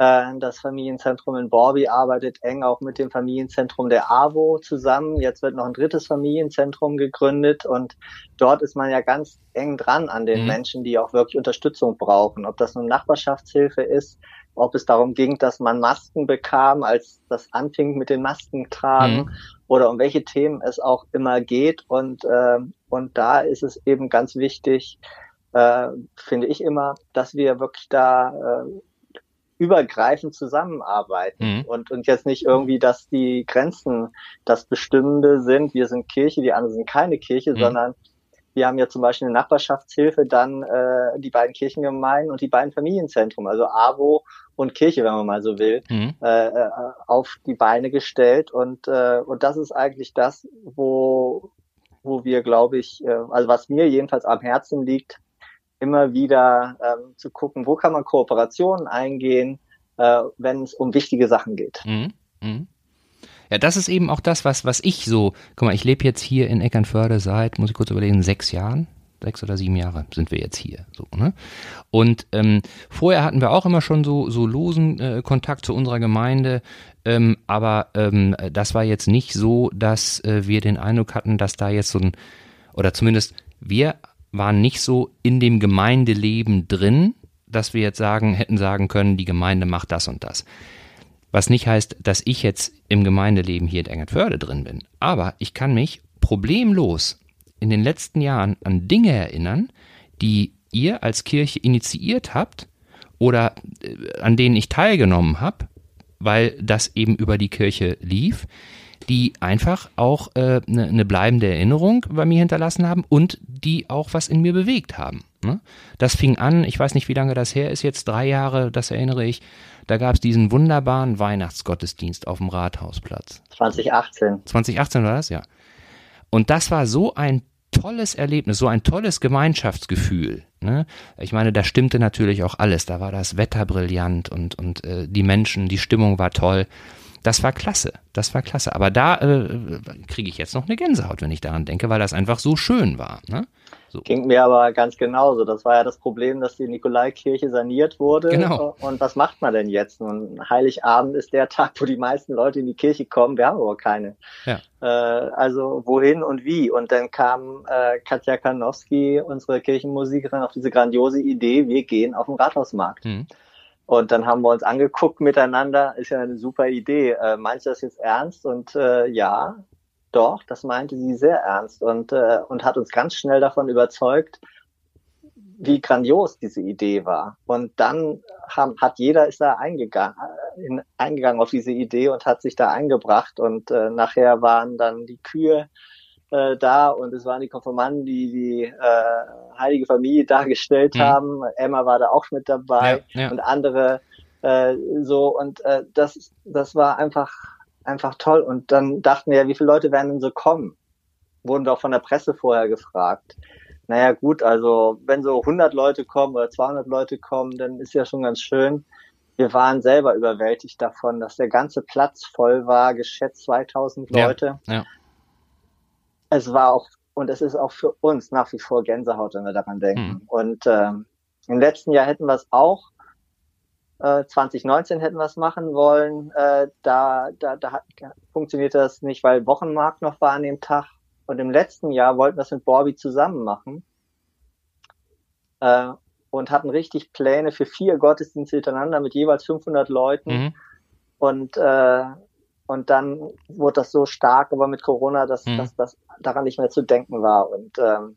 S2: Äh, das Familienzentrum in Borby arbeitet eng auch mit dem Familienzentrum der AWO zusammen. Jetzt wird noch ein drittes Familienzentrum gegründet und dort ist man ja ganz eng dran an den mhm. Menschen, die auch wirklich Unterstützung brauchen. Ob das nun Nachbarschaftshilfe ist, ob es darum ging, dass man Masken bekam, als das anfing mit den Masken tragen mhm. oder um welche Themen es auch immer geht. Und, äh, und da ist es eben ganz wichtig, äh, finde ich immer, dass wir wirklich da äh, übergreifend zusammenarbeiten mhm. und, und jetzt nicht irgendwie, dass die Grenzen das Bestimmende sind, wir sind Kirche, die anderen sind keine Kirche, mhm. sondern wir haben ja zum Beispiel eine Nachbarschaftshilfe, dann äh, die beiden Kirchengemeinden und die beiden Familienzentren, also AWO und Kirche, wenn man mal so will, mhm. äh, äh, auf die Beine gestellt. Und, äh, und das ist eigentlich das, wo, wo wir, glaube ich, äh, also was mir jedenfalls am Herzen liegt, immer wieder ähm, zu gucken, wo kann man Kooperationen eingehen, äh, wenn es um wichtige Sachen geht. Mhm. Mhm.
S1: Ja, das ist eben auch das, was, was ich so, guck mal, ich lebe jetzt hier in Eckernförde seit, muss ich kurz überlegen, sechs Jahren. Sechs oder sieben Jahre sind wir jetzt hier. So, ne? Und ähm, vorher hatten wir auch immer schon so, so losen äh, Kontakt zu unserer Gemeinde, ähm, aber ähm, das war jetzt nicht so, dass äh, wir den Eindruck hatten, dass da jetzt so ein, oder zumindest wir waren nicht so in dem Gemeindeleben drin, dass wir jetzt sagen, hätten sagen können, die Gemeinde macht das und das. Was nicht heißt, dass ich jetzt im Gemeindeleben hier in Eckernförde drin bin. Aber ich kann mich problemlos in den letzten Jahren an Dinge erinnern, die ihr als Kirche initiiert habt oder äh, an denen ich teilgenommen habe, weil das eben über die Kirche lief, die einfach auch eine äh, ne, ne bleibende Erinnerung bei mir hinterlassen haben und die auch was in mir bewegt haben. Ne? Das fing an, ich weiß nicht, wie lange das her ist, jetzt drei Jahre, das erinnere ich, da gab es diesen wunderbaren Weihnachtsgottesdienst auf dem Rathausplatz.
S2: 2018.
S1: 2018 war das, ja. Und das war so ein tolles Erlebnis, so ein tolles Gemeinschaftsgefühl. Ne? Ich meine, da stimmte natürlich auch alles. Da war das Wetter brillant und, und äh, die Menschen, die Stimmung war toll. Das war klasse, das war klasse. Aber da äh, kriege ich jetzt noch eine Gänsehaut, wenn ich daran denke, weil das einfach so schön war. Ne?
S2: So. Ging mir aber ganz genauso. Das war ja das Problem, dass die Nikolaikirche saniert wurde.
S1: Genau.
S2: Und was macht man denn jetzt? Und Heiligabend ist der Tag, wo die meisten Leute in die Kirche kommen. Wir haben aber keine. Ja. Äh, also wohin und wie? Und dann kam äh, Katja Kanowski, unsere Kirchenmusikerin, auf diese grandiose Idee, wir gehen auf den Rathausmarkt. Mhm. Und dann haben wir uns angeguckt miteinander, ist ja eine super Idee. Äh, meinst du das jetzt ernst? Und äh, ja, doch, das meinte sie sehr ernst und, äh, und hat uns ganz schnell davon überzeugt, wie grandios diese Idee war. Und dann haben, hat jeder ist da eingegangen, äh, in, eingegangen auf diese Idee und hat sich da eingebracht. Und äh, nachher waren dann die Kühe äh, da und es waren die Konformanten, die die äh, heilige Familie dargestellt mhm. haben. Emma war da auch mit dabei ja, ja. und andere äh, so. Und äh, das, das war einfach einfach toll. Und dann dachten wir, wie viele Leute werden denn so kommen? Wurden wir auch von der Presse vorher gefragt. Naja, gut, also wenn so 100 Leute kommen oder 200 Leute kommen, dann ist ja schon ganz schön. Wir waren selber überwältigt davon, dass der ganze Platz voll war, geschätzt 2000 Leute. Ja, ja. Es war auch, und es ist auch für uns nach wie vor Gänsehaut, wenn wir daran denken. Mhm. Und ähm, im letzten Jahr hätten wir es auch 2019 äh, hätten wir es machen wollen. Äh, da, da, da hat, funktioniert das nicht, weil Wochenmarkt noch war an dem Tag. Und im letzten Jahr wollten wir es mit Borby zusammen machen. Äh, und hatten richtig Pläne für vier Gottesdienste hintereinander mit jeweils 500 Leuten. Mhm. Und, äh, und dann wurde das so stark, aber mit Corona, dass, mhm. dass das daran nicht mehr zu denken war. Und ähm,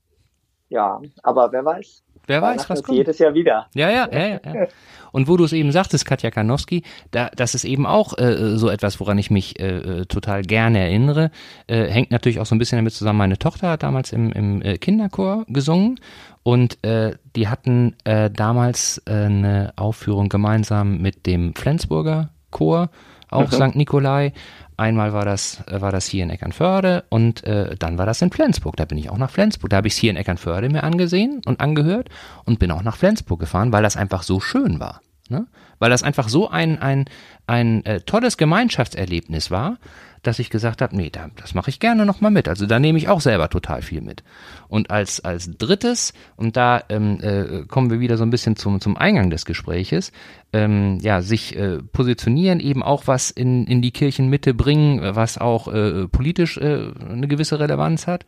S2: ja, aber wer weiß.
S1: Wer weiß, was kommt.
S2: Jedes Jahr wieder.
S1: Ja, ja, ja, ja. Und wo du es eben sagtest, Katja Kanowski, da, das ist eben auch äh, so etwas, woran ich mich äh, äh, total gerne erinnere. Äh, hängt natürlich auch so ein bisschen damit zusammen. Meine Tochter hat damals im, im äh, Kinderchor gesungen und äh, die hatten damals eine Aufführung gemeinsam mit dem Flensburger Chor, auch mhm. St. Nikolai. Einmal war das, äh, war das hier in Eckernförde und äh, dann war das in Flensburg. Da bin ich auch nach Flensburg. Da habe ich es hier in Eckernförde mir angesehen und angehört und bin auch nach Flensburg gefahren, weil das einfach so schön war. Ne? Weil das einfach so ein, ein, ein äh, tolles Gemeinschaftserlebnis war, dass ich gesagt habe, nee, da, das mache ich gerne nochmal mit. Also da nehme ich auch selber total viel mit. Und als, als drittes, und da ähm, äh, kommen wir wieder so ein bisschen zum, zum Eingang des Gespräches, ähm, ja, sich äh, positionieren, eben auch was in, in die Kirchenmitte bringen, was auch äh, politisch äh, eine gewisse Relevanz hat.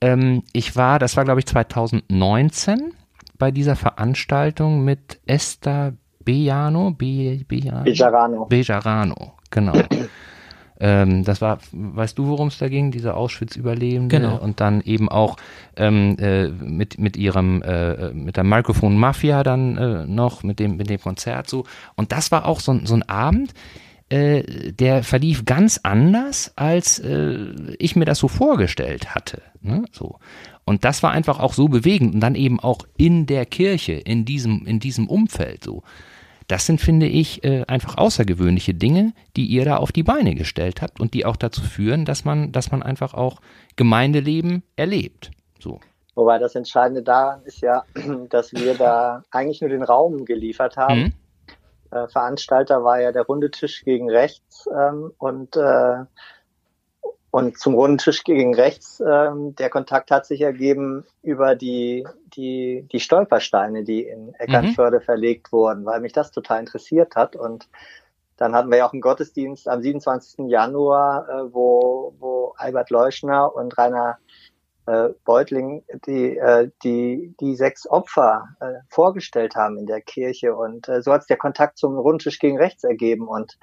S1: Ähm, ich war, das war glaube ich 2019 bei dieser Veranstaltung mit Esther Bejano, Be, Be,
S2: Bejarano.
S1: Bejarano, genau. Ähm, das war, weißt du, worum es da ging, diese Auschwitz-Überlebende
S3: genau.
S1: und dann eben auch ähm, äh, mit mit ihrem äh, mit der Mikrofon Mafia dann äh, noch mit dem mit dem Konzert so und das war auch so, so ein Abend, äh, der verlief ganz anders, als äh, ich mir das so vorgestellt hatte. Ne? So. Und das war einfach auch so bewegend und dann eben auch in der Kirche, in diesem, in diesem Umfeld so. Das sind, finde ich, äh, einfach außergewöhnliche Dinge, die ihr da auf die Beine gestellt habt und die auch dazu führen, dass man, dass man einfach auch Gemeindeleben erlebt. So.
S2: Wobei das Entscheidende daran ist ja, dass wir da eigentlich nur den Raum geliefert haben. Mhm. Äh, Veranstalter war ja der runde Tisch gegen rechts ähm, und äh, und zum runden Tisch gegen rechts, ähm, der Kontakt hat sich ergeben über die, die, die Stolpersteine, die in Eckernförde mhm. verlegt wurden, weil mich das total interessiert hat. Und dann hatten wir ja auch einen Gottesdienst am 27. Januar, äh, wo, wo Albert Leuschner und Rainer äh, Beutling die, äh, die, die sechs Opfer äh, vorgestellt haben in der Kirche. Und äh, so hat sich der Kontakt zum Rundtisch gegen rechts ergeben. Und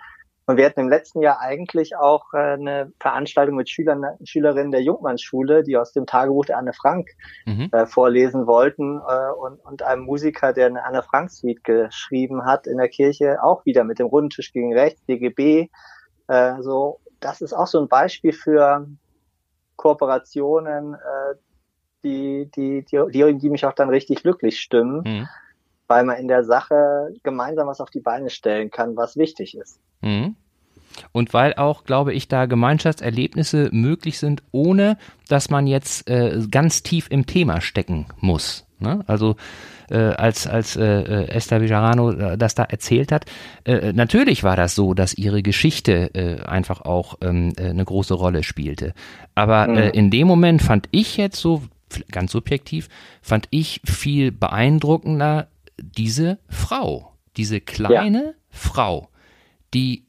S2: und wir hatten im letzten Jahr eigentlich auch äh, eine Veranstaltung mit Schülern, Schülerinnen der Jungmannsschule, die aus dem Tagebuch der Anne Frank mhm. äh, vorlesen wollten äh, und, und einem Musiker, der eine Anne Frank Suite geschrieben hat in der Kirche, auch wieder mit dem runden Tisch gegen rechts, DGB. Äh, so, das ist auch so ein Beispiel für Kooperationen, äh, die, die, die, die, die mich auch dann richtig glücklich stimmen. Mhm weil man in der Sache gemeinsam was auf die Beine stellen kann, was wichtig ist. Mhm.
S1: Und weil auch, glaube ich, da Gemeinschaftserlebnisse möglich sind, ohne dass man jetzt äh, ganz tief im Thema stecken muss. Ne? Also äh, als, als äh, äh Esther Vijarano äh, das da erzählt hat, äh, natürlich war das so, dass ihre Geschichte einfach auch ähm, äh, eine große Rolle spielte. Aber mhm. in dem Moment fand ich jetzt so, ganz subjektiv, fand ich viel beeindruckender, diese Frau, diese kleine ja. Frau, die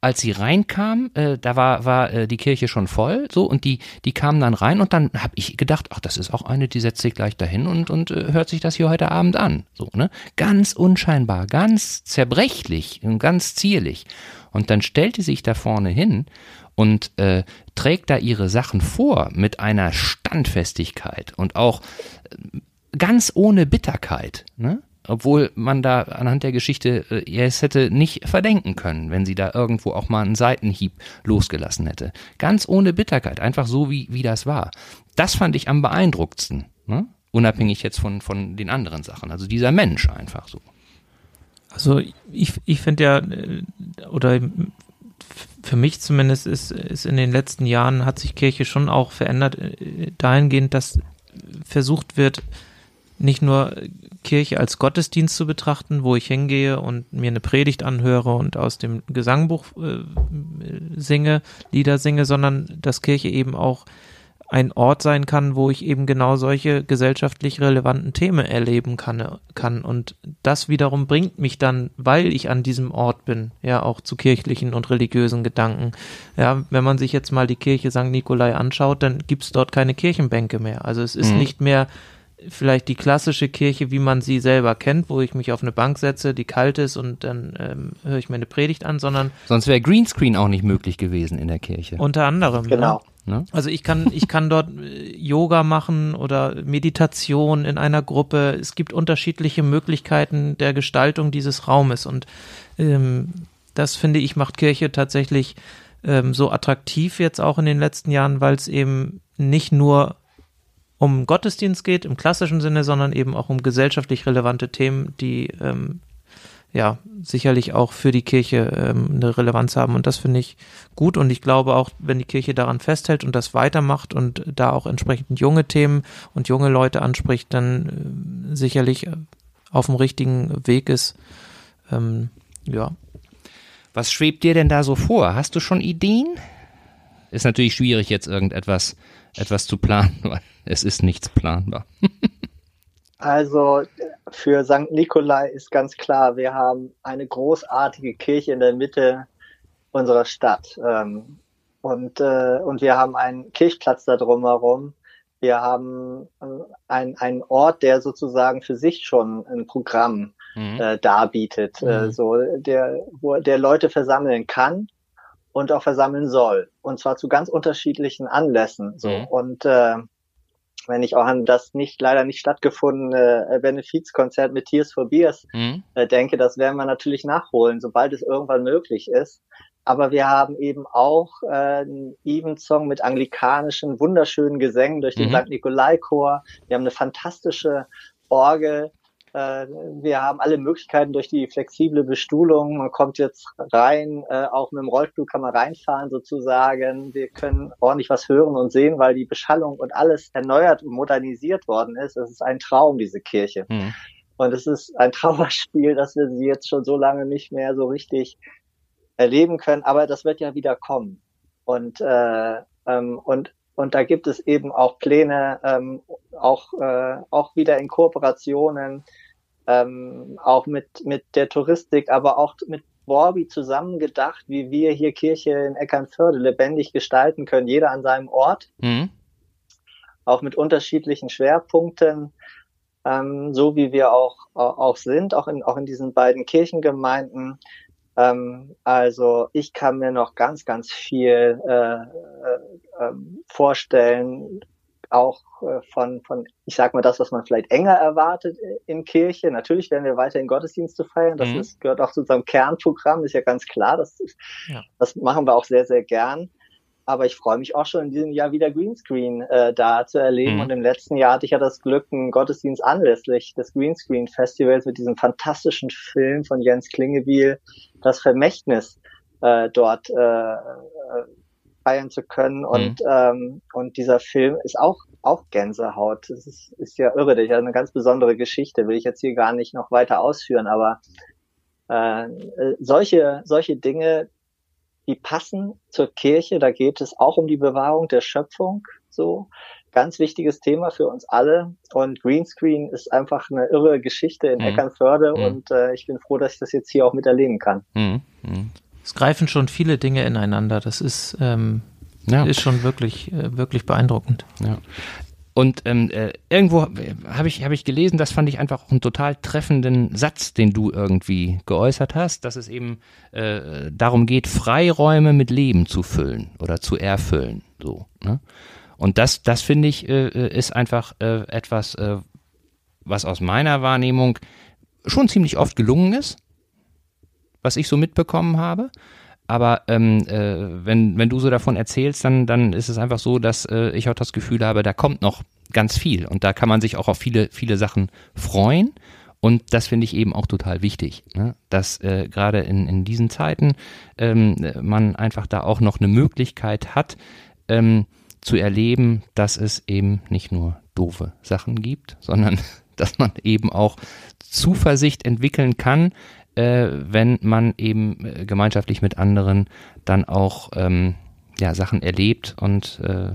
S1: als sie reinkam, äh, da war, war äh, die Kirche schon voll, so, und die, die kam dann rein und dann habe ich gedacht, ach, das ist auch eine, die setzt sich gleich dahin und, und äh, hört sich das hier heute Abend an. So, ne? Ganz unscheinbar, ganz zerbrechlich und ganz zierlich. Und dann stellte sich da vorne hin und äh, trägt da ihre Sachen vor mit einer Standfestigkeit und auch äh, ganz ohne Bitterkeit. Ne? Obwohl man da anhand der Geschichte äh, es hätte nicht verdenken können, wenn sie da irgendwo auch mal einen Seitenhieb losgelassen hätte. Ganz ohne Bitterkeit, einfach so wie, wie das war. Das fand ich am beeindruckendsten, ne? unabhängig jetzt von, von den anderen Sachen. Also dieser Mensch einfach so.
S3: Also ich, ich finde ja, äh, oder für mich zumindest ist, ist in den letzten Jahren hat sich Kirche schon auch verändert, äh, dahingehend, dass versucht wird, nicht nur Kirche als Gottesdienst zu betrachten, wo ich hingehe und mir eine Predigt anhöre und aus dem Gesangbuch äh, singe, Lieder singe, sondern dass Kirche eben auch ein Ort sein kann, wo ich eben genau solche gesellschaftlich relevanten Themen erleben kann, kann. Und das wiederum bringt mich dann, weil ich an diesem Ort bin, ja, auch zu kirchlichen und religiösen Gedanken. Ja, wenn man sich jetzt mal die Kirche St. Nikolai anschaut, dann gibt's dort keine Kirchenbänke mehr. Also es ist mhm. nicht mehr vielleicht die klassische Kirche, wie man sie selber kennt, wo ich mich auf eine Bank setze, die kalt ist und dann ähm, höre ich mir eine Predigt an, sondern
S1: sonst wäre Greenscreen auch nicht möglich gewesen in der Kirche.
S3: Unter anderem.
S2: Genau.
S3: Ne? Also ich kann ich kann dort äh, Yoga machen oder Meditation in einer Gruppe. Es gibt unterschiedliche Möglichkeiten der Gestaltung dieses Raumes und ähm, das finde ich macht Kirche tatsächlich ähm, so attraktiv jetzt auch in den letzten Jahren, weil es eben nicht nur um Gottesdienst geht im klassischen Sinne, sondern eben auch um gesellschaftlich relevante Themen, die ähm, ja sicherlich auch für die Kirche ähm, eine Relevanz haben. Und das finde ich gut. Und ich glaube auch, wenn die Kirche daran festhält und das weitermacht und da auch entsprechend junge Themen und junge Leute anspricht, dann äh, sicherlich auf dem richtigen Weg ist. Ähm, ja.
S1: Was schwebt dir denn da so vor? Hast du schon Ideen? Ist natürlich schwierig, jetzt irgendetwas etwas zu planen, weil es ist nichts planbar.
S2: Also für St. Nikolai ist ganz klar, wir haben eine großartige Kirche in der Mitte unserer Stadt. Ähm, und, äh, und wir haben einen Kirchplatz da drumherum. Wir haben äh, ein, einen Ort, der sozusagen für sich schon ein Programm mhm. äh, darbietet, äh, mhm. so der, wo der Leute versammeln kann und auch versammeln soll. Und zwar zu ganz unterschiedlichen Anlässen. So. Mhm. Und äh, wenn ich auch an das nicht leider nicht stattgefundene äh, Benefizkonzert mit Tears for Beers mhm. äh, denke, das werden wir natürlich nachholen, sobald es irgendwann möglich ist. Aber wir haben eben auch äh, einen Evensong mit anglikanischen, wunderschönen Gesängen durch den mhm. St. Nikolai-Chor. Wir haben eine fantastische Orgel. Äh, wir haben alle Möglichkeiten durch die flexible Bestuhlung. Man kommt jetzt rein, äh, auch mit dem Rollstuhl kann man reinfahren sozusagen. Wir können ordentlich was hören und sehen, weil die Beschallung und alles erneuert und modernisiert worden ist. Es ist ein Traum, diese Kirche. Mhm. Und es ist ein Trauerspiel, dass wir sie jetzt schon so lange nicht mehr so richtig erleben können, aber das wird ja wieder kommen. Und, äh, ähm, und, und da gibt es eben auch Pläne, ähm, auch, äh, auch wieder in Kooperationen, ähm, auch mit, mit der Touristik, aber auch mit Borbi zusammengedacht, wie wir hier Kirche in Eckernförde lebendig gestalten können, jeder an seinem Ort, mhm. auch mit unterschiedlichen Schwerpunkten, ähm, so wie wir auch, auch sind, auch in, auch in diesen beiden Kirchengemeinden. Ähm, also ich kann mir noch ganz, ganz viel äh, äh, ähm, vorstellen, auch äh, von, von, ich sag mal, das, was man vielleicht enger erwartet in Kirche. Natürlich werden wir weiterhin Gottesdienste feiern. Das mhm. ist, gehört auch zu unserem Kernprogramm, ist ja ganz klar. Das, ist, ja. das machen wir auch sehr, sehr gern aber ich freue mich auch schon in diesem Jahr wieder Greenscreen äh, da zu erleben. Mhm. Und im letzten Jahr hatte ich ja das Glück, einen Gottesdienst anlässlich des Greenscreen Festivals mit diesem fantastischen Film von Jens Klingebiel, das Vermächtnis, äh, dort äh, äh feiern zu können. Mhm. Und, ähm, und dieser Film ist auch auch Gänsehaut. Das ist, ist ja irre. Das ist eine ganz besondere Geschichte. Will ich jetzt hier gar nicht noch weiter ausführen, aber äh, äh solche, solche Dinge, die passen zur Kirche. Da geht es auch um die Bewahrung der Schöpfung. So ganz wichtiges Thema für uns alle. Und Greenscreen ist einfach eine irre Geschichte in mhm. Eckernförde mhm. und äh, ich bin froh, dass ich das jetzt hier auch miterleben kann. Mhm.
S3: Es greifen schon viele Dinge ineinander. Das ist, ähm, ja. ist schon wirklich, äh, wirklich beeindruckend.
S1: Ja. Und ähm, äh, irgendwo habe ich, hab ich gelesen, das fand ich einfach auch einen total treffenden Satz, den du irgendwie geäußert hast, dass es eben äh, darum geht, Freiräume mit Leben zu füllen oder zu erfüllen. So, ne? Und das, das finde ich, äh, ist einfach äh, etwas, äh, was aus meiner Wahrnehmung schon ziemlich oft gelungen ist, was ich so mitbekommen habe. Aber ähm, äh, wenn, wenn du so davon erzählst, dann, dann ist es einfach so, dass äh, ich auch das Gefühl habe, da kommt noch ganz viel. Und da kann man sich auch auf viele, viele Sachen freuen. Und das finde ich eben auch total wichtig, ne? dass äh, gerade in, in diesen Zeiten ähm, man einfach da auch noch eine Möglichkeit hat, ähm, zu erleben, dass es eben nicht nur doofe Sachen gibt, sondern dass man eben auch Zuversicht entwickeln kann, äh, wenn man eben äh, gemeinschaftlich mit anderen dann auch ähm, ja, Sachen erlebt und äh,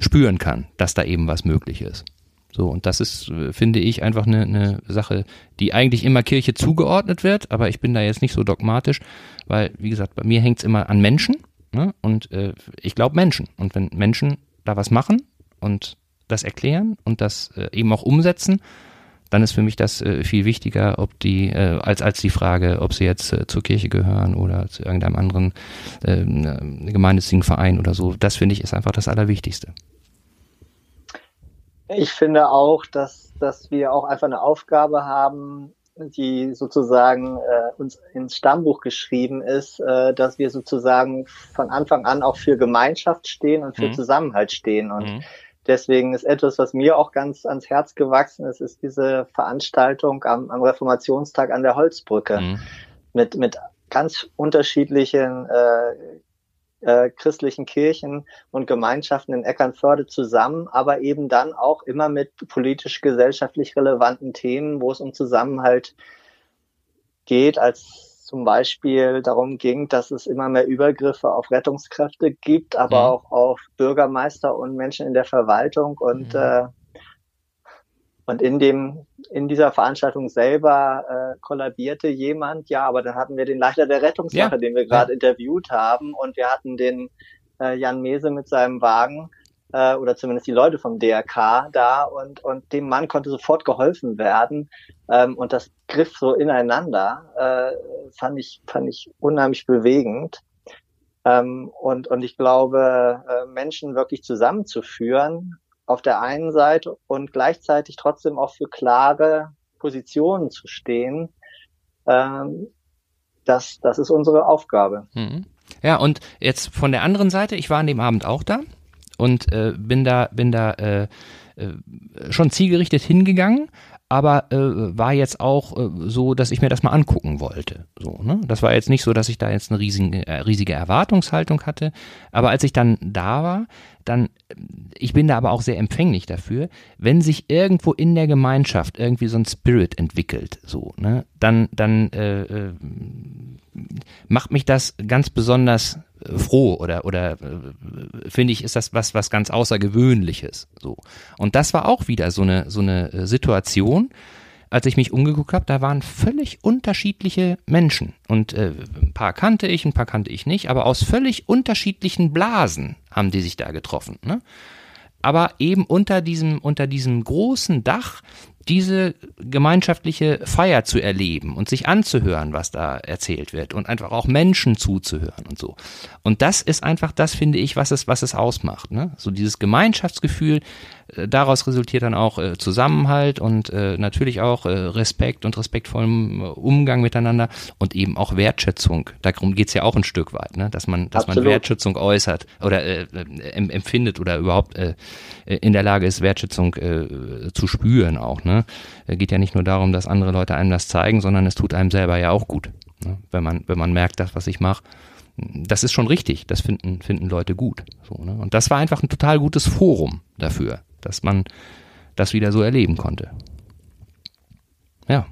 S1: spüren kann, dass da eben was möglich ist. So, und das ist, äh, finde ich, einfach eine, eine Sache, die eigentlich immer Kirche zugeordnet wird, aber ich bin da jetzt nicht so dogmatisch, weil, wie gesagt, bei mir hängt es immer an Menschen ne? und äh, ich glaube Menschen. Und wenn Menschen da was machen und das erklären und das eben auch umsetzen, dann ist für mich das äh, viel wichtiger, ob die, äh, als, als die Frage, ob sie jetzt äh, zur Kirche gehören oder zu irgendeinem anderen äh, gemeinnützigen Verein oder so. Das finde ich ist einfach das Allerwichtigste.
S2: Ich finde auch, dass, dass wir auch einfach eine Aufgabe haben, die sozusagen äh, uns ins Stammbuch geschrieben ist, äh, dass wir sozusagen von Anfang an auch für Gemeinschaft stehen und für mhm. Zusammenhalt stehen. Und mhm. Deswegen ist etwas, was mir auch ganz ans Herz gewachsen ist, ist diese Veranstaltung am, am Reformationstag an der Holzbrücke mhm. mit, mit ganz unterschiedlichen äh, äh, christlichen Kirchen und Gemeinschaften in Eckernförde zusammen, aber eben dann auch immer mit politisch-gesellschaftlich relevanten Themen, wo es um Zusammenhalt geht, als zum Beispiel darum ging, dass es immer mehr Übergriffe auf Rettungskräfte gibt, aber mhm. auch auf Bürgermeister und Menschen in der Verwaltung und mhm. äh, und in dem in dieser Veranstaltung selber äh, kollabierte jemand, ja, aber dann hatten wir den Leiter der Rettungswache, ja. den wir gerade ja. interviewt haben, und wir hatten den äh, Jan Mese mit seinem Wagen äh, oder zumindest die Leute vom DRK da und, und dem Mann konnte sofort geholfen werden. Ähm, und das griff so ineinander, äh, fand ich, fand ich unheimlich bewegend. Ähm, und, und ich glaube, äh, Menschen wirklich zusammenzuführen auf der einen Seite und gleichzeitig trotzdem auch für klare Positionen zu stehen, ähm, das, das ist unsere Aufgabe.
S1: Mhm. Ja, und jetzt von der anderen Seite, ich war an dem Abend auch da und äh, bin da, bin da äh, schon zielgerichtet hingegangen, aber äh, war jetzt auch äh, so, dass ich mir das mal angucken wollte. So, ne? Das war jetzt nicht so, dass ich da jetzt eine riesige, äh, riesige Erwartungshaltung hatte, aber als ich dann da war, dann, ich bin da aber auch sehr empfänglich dafür, wenn sich irgendwo in der Gemeinschaft irgendwie so ein Spirit entwickelt, so, ne, dann, dann äh, äh, macht mich das ganz besonders äh, froh oder oder äh, finde ich ist das was was ganz außergewöhnliches so und das war auch wieder so eine so eine äh, Situation als ich mich umgeguckt habe da waren völlig unterschiedliche Menschen und äh, ein paar kannte ich ein paar kannte ich nicht aber aus völlig unterschiedlichen Blasen haben die sich da getroffen ne? aber eben unter diesem unter diesem großen Dach diese gemeinschaftliche Feier zu erleben und sich anzuhören, was da erzählt wird und einfach auch Menschen zuzuhören und so. Und das ist einfach das, finde ich, was es, was es ausmacht. Ne? So dieses Gemeinschaftsgefühl, daraus resultiert dann auch äh, Zusammenhalt und äh, natürlich auch äh, Respekt und respektvollem äh, Umgang miteinander und eben auch Wertschätzung. Darum geht's ja auch ein Stück weit, ne? dass man, dass Absolut. man Wertschätzung äußert oder äh, äh empfindet oder überhaupt äh, in der Lage ist, Wertschätzung äh, zu spüren auch. Ne? Geht ja nicht nur darum, dass andere Leute einem das zeigen, sondern es tut einem selber ja auch gut, ne? wenn man wenn man merkt, das was ich mache das ist schon richtig, das finden, finden Leute gut. So, ne? Und das war einfach ein total gutes Forum dafür dass man das wieder so erleben konnte. Ja.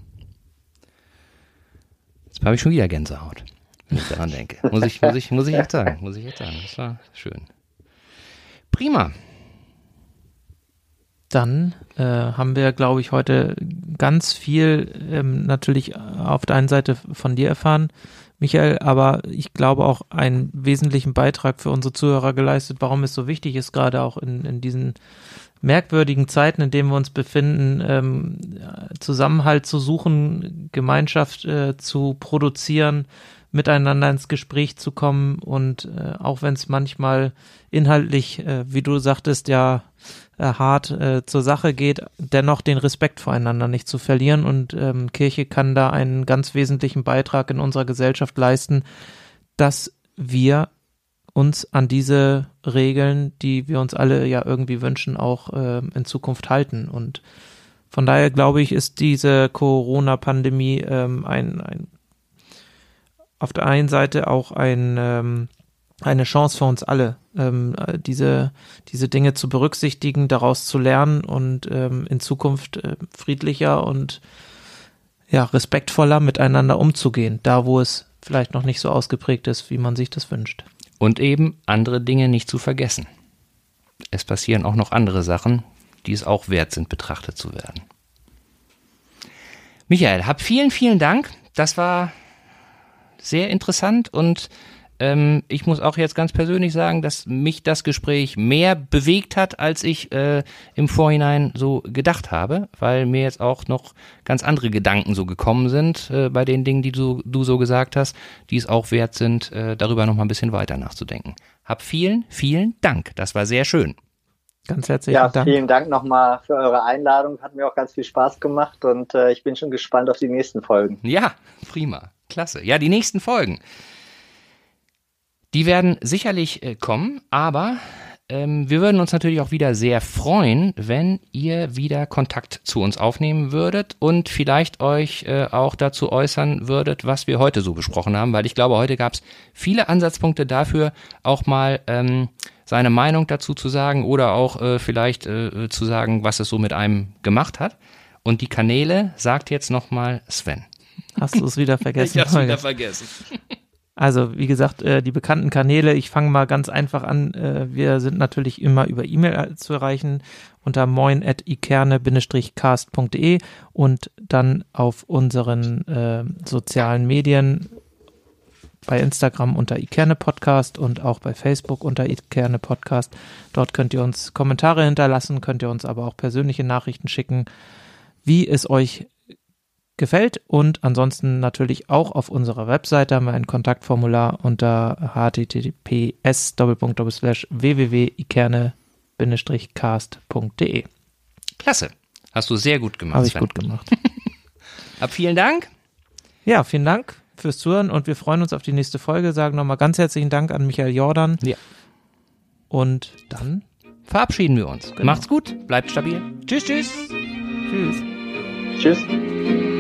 S1: Jetzt habe ich schon wieder Gänsehaut, wenn ich daran denke. Muss ich, muss ich, muss ich jetzt sagen. Muss ich jetzt sagen. Das war schön. Prima.
S3: Dann äh, haben wir, glaube ich, heute ganz viel ähm, natürlich auf der einen Seite von dir erfahren, Michael, aber ich glaube auch einen wesentlichen Beitrag für unsere Zuhörer geleistet, warum es so wichtig ist, gerade auch in, in diesen merkwürdigen Zeiten, in denen wir uns befinden, ähm, Zusammenhalt zu suchen, Gemeinschaft äh, zu produzieren, miteinander ins Gespräch zu kommen und äh, auch wenn es manchmal inhaltlich, äh, wie du sagtest, ja äh, hart äh, zur Sache geht, dennoch den Respekt voreinander nicht zu verlieren. Und ähm, Kirche kann da einen ganz wesentlichen Beitrag in unserer Gesellschaft leisten, dass wir uns an diese Regeln, die wir uns alle ja irgendwie wünschen, auch äh, in Zukunft halten. Und von daher glaube ich, ist diese Corona-Pandemie ähm, ein, ein auf der einen Seite auch ein ähm, eine Chance für uns alle, ähm, diese, diese Dinge zu berücksichtigen, daraus zu lernen und ähm, in Zukunft äh, friedlicher und ja, respektvoller miteinander umzugehen, da wo es vielleicht noch nicht so ausgeprägt ist, wie man sich das wünscht.
S1: Und eben andere Dinge nicht zu vergessen. Es passieren auch noch andere Sachen, die es auch wert sind, betrachtet zu werden. Michael, hab vielen, vielen Dank. Das war sehr interessant und ähm, ich muss auch jetzt ganz persönlich sagen, dass mich das Gespräch mehr bewegt hat, als ich äh, im Vorhinein so gedacht habe, weil mir jetzt auch noch ganz andere Gedanken so gekommen sind äh, bei den Dingen, die du, du so gesagt hast, die es auch wert sind, äh, darüber noch mal ein bisschen weiter nachzudenken. Hab vielen, vielen Dank. Das war sehr schön.
S2: Ganz herzlichen ja, Dank. Vielen Dank nochmal für eure Einladung. Hat mir auch ganz viel Spaß gemacht und äh, ich bin schon gespannt auf die nächsten Folgen.
S1: Ja, prima. Klasse. Ja, die nächsten Folgen. Die werden sicherlich äh, kommen, aber ähm, wir würden uns natürlich auch wieder sehr freuen, wenn ihr wieder Kontakt zu uns aufnehmen würdet und vielleicht euch äh, auch dazu äußern würdet, was wir heute so besprochen haben, weil ich glaube, heute gab es viele Ansatzpunkte dafür, auch mal ähm, seine Meinung dazu zu sagen oder auch äh, vielleicht äh, zu sagen, was es so mit einem gemacht hat. Und die Kanäle sagt jetzt nochmal Sven.
S3: Hast du es wieder vergessen?
S1: ich hab's wieder vergessen.
S3: Also, wie gesagt, äh, die bekannten Kanäle, ich fange mal ganz einfach an. Äh, wir sind natürlich immer über E-Mail zu erreichen unter moin.ikerne-cast.de und dann auf unseren äh, sozialen Medien bei Instagram unter Ikerne Podcast und auch bei Facebook unter Ikerne Podcast. Dort könnt ihr uns Kommentare hinterlassen, könnt ihr uns aber auch persönliche Nachrichten schicken, wie es euch gefällt. Und ansonsten natürlich auch auf unserer Webseite haben wir ein Kontaktformular unter https www.ikerne-cast.de.
S1: Klasse. Hast du sehr gut gemacht.
S3: Habe ich
S1: Sven.
S3: gut gemacht.
S1: Ab vielen Dank.
S3: Ja, vielen Dank fürs Zuhören und wir freuen uns auf die nächste Folge. Sagen nochmal ganz herzlichen Dank an Michael Jordan.
S1: Ja.
S3: Und dann
S1: Verabschieden wir uns.
S3: Genau.
S1: Macht's gut, bleibt stabil. Tschüss, tschüss.
S3: tschüss.
S2: Tschüss.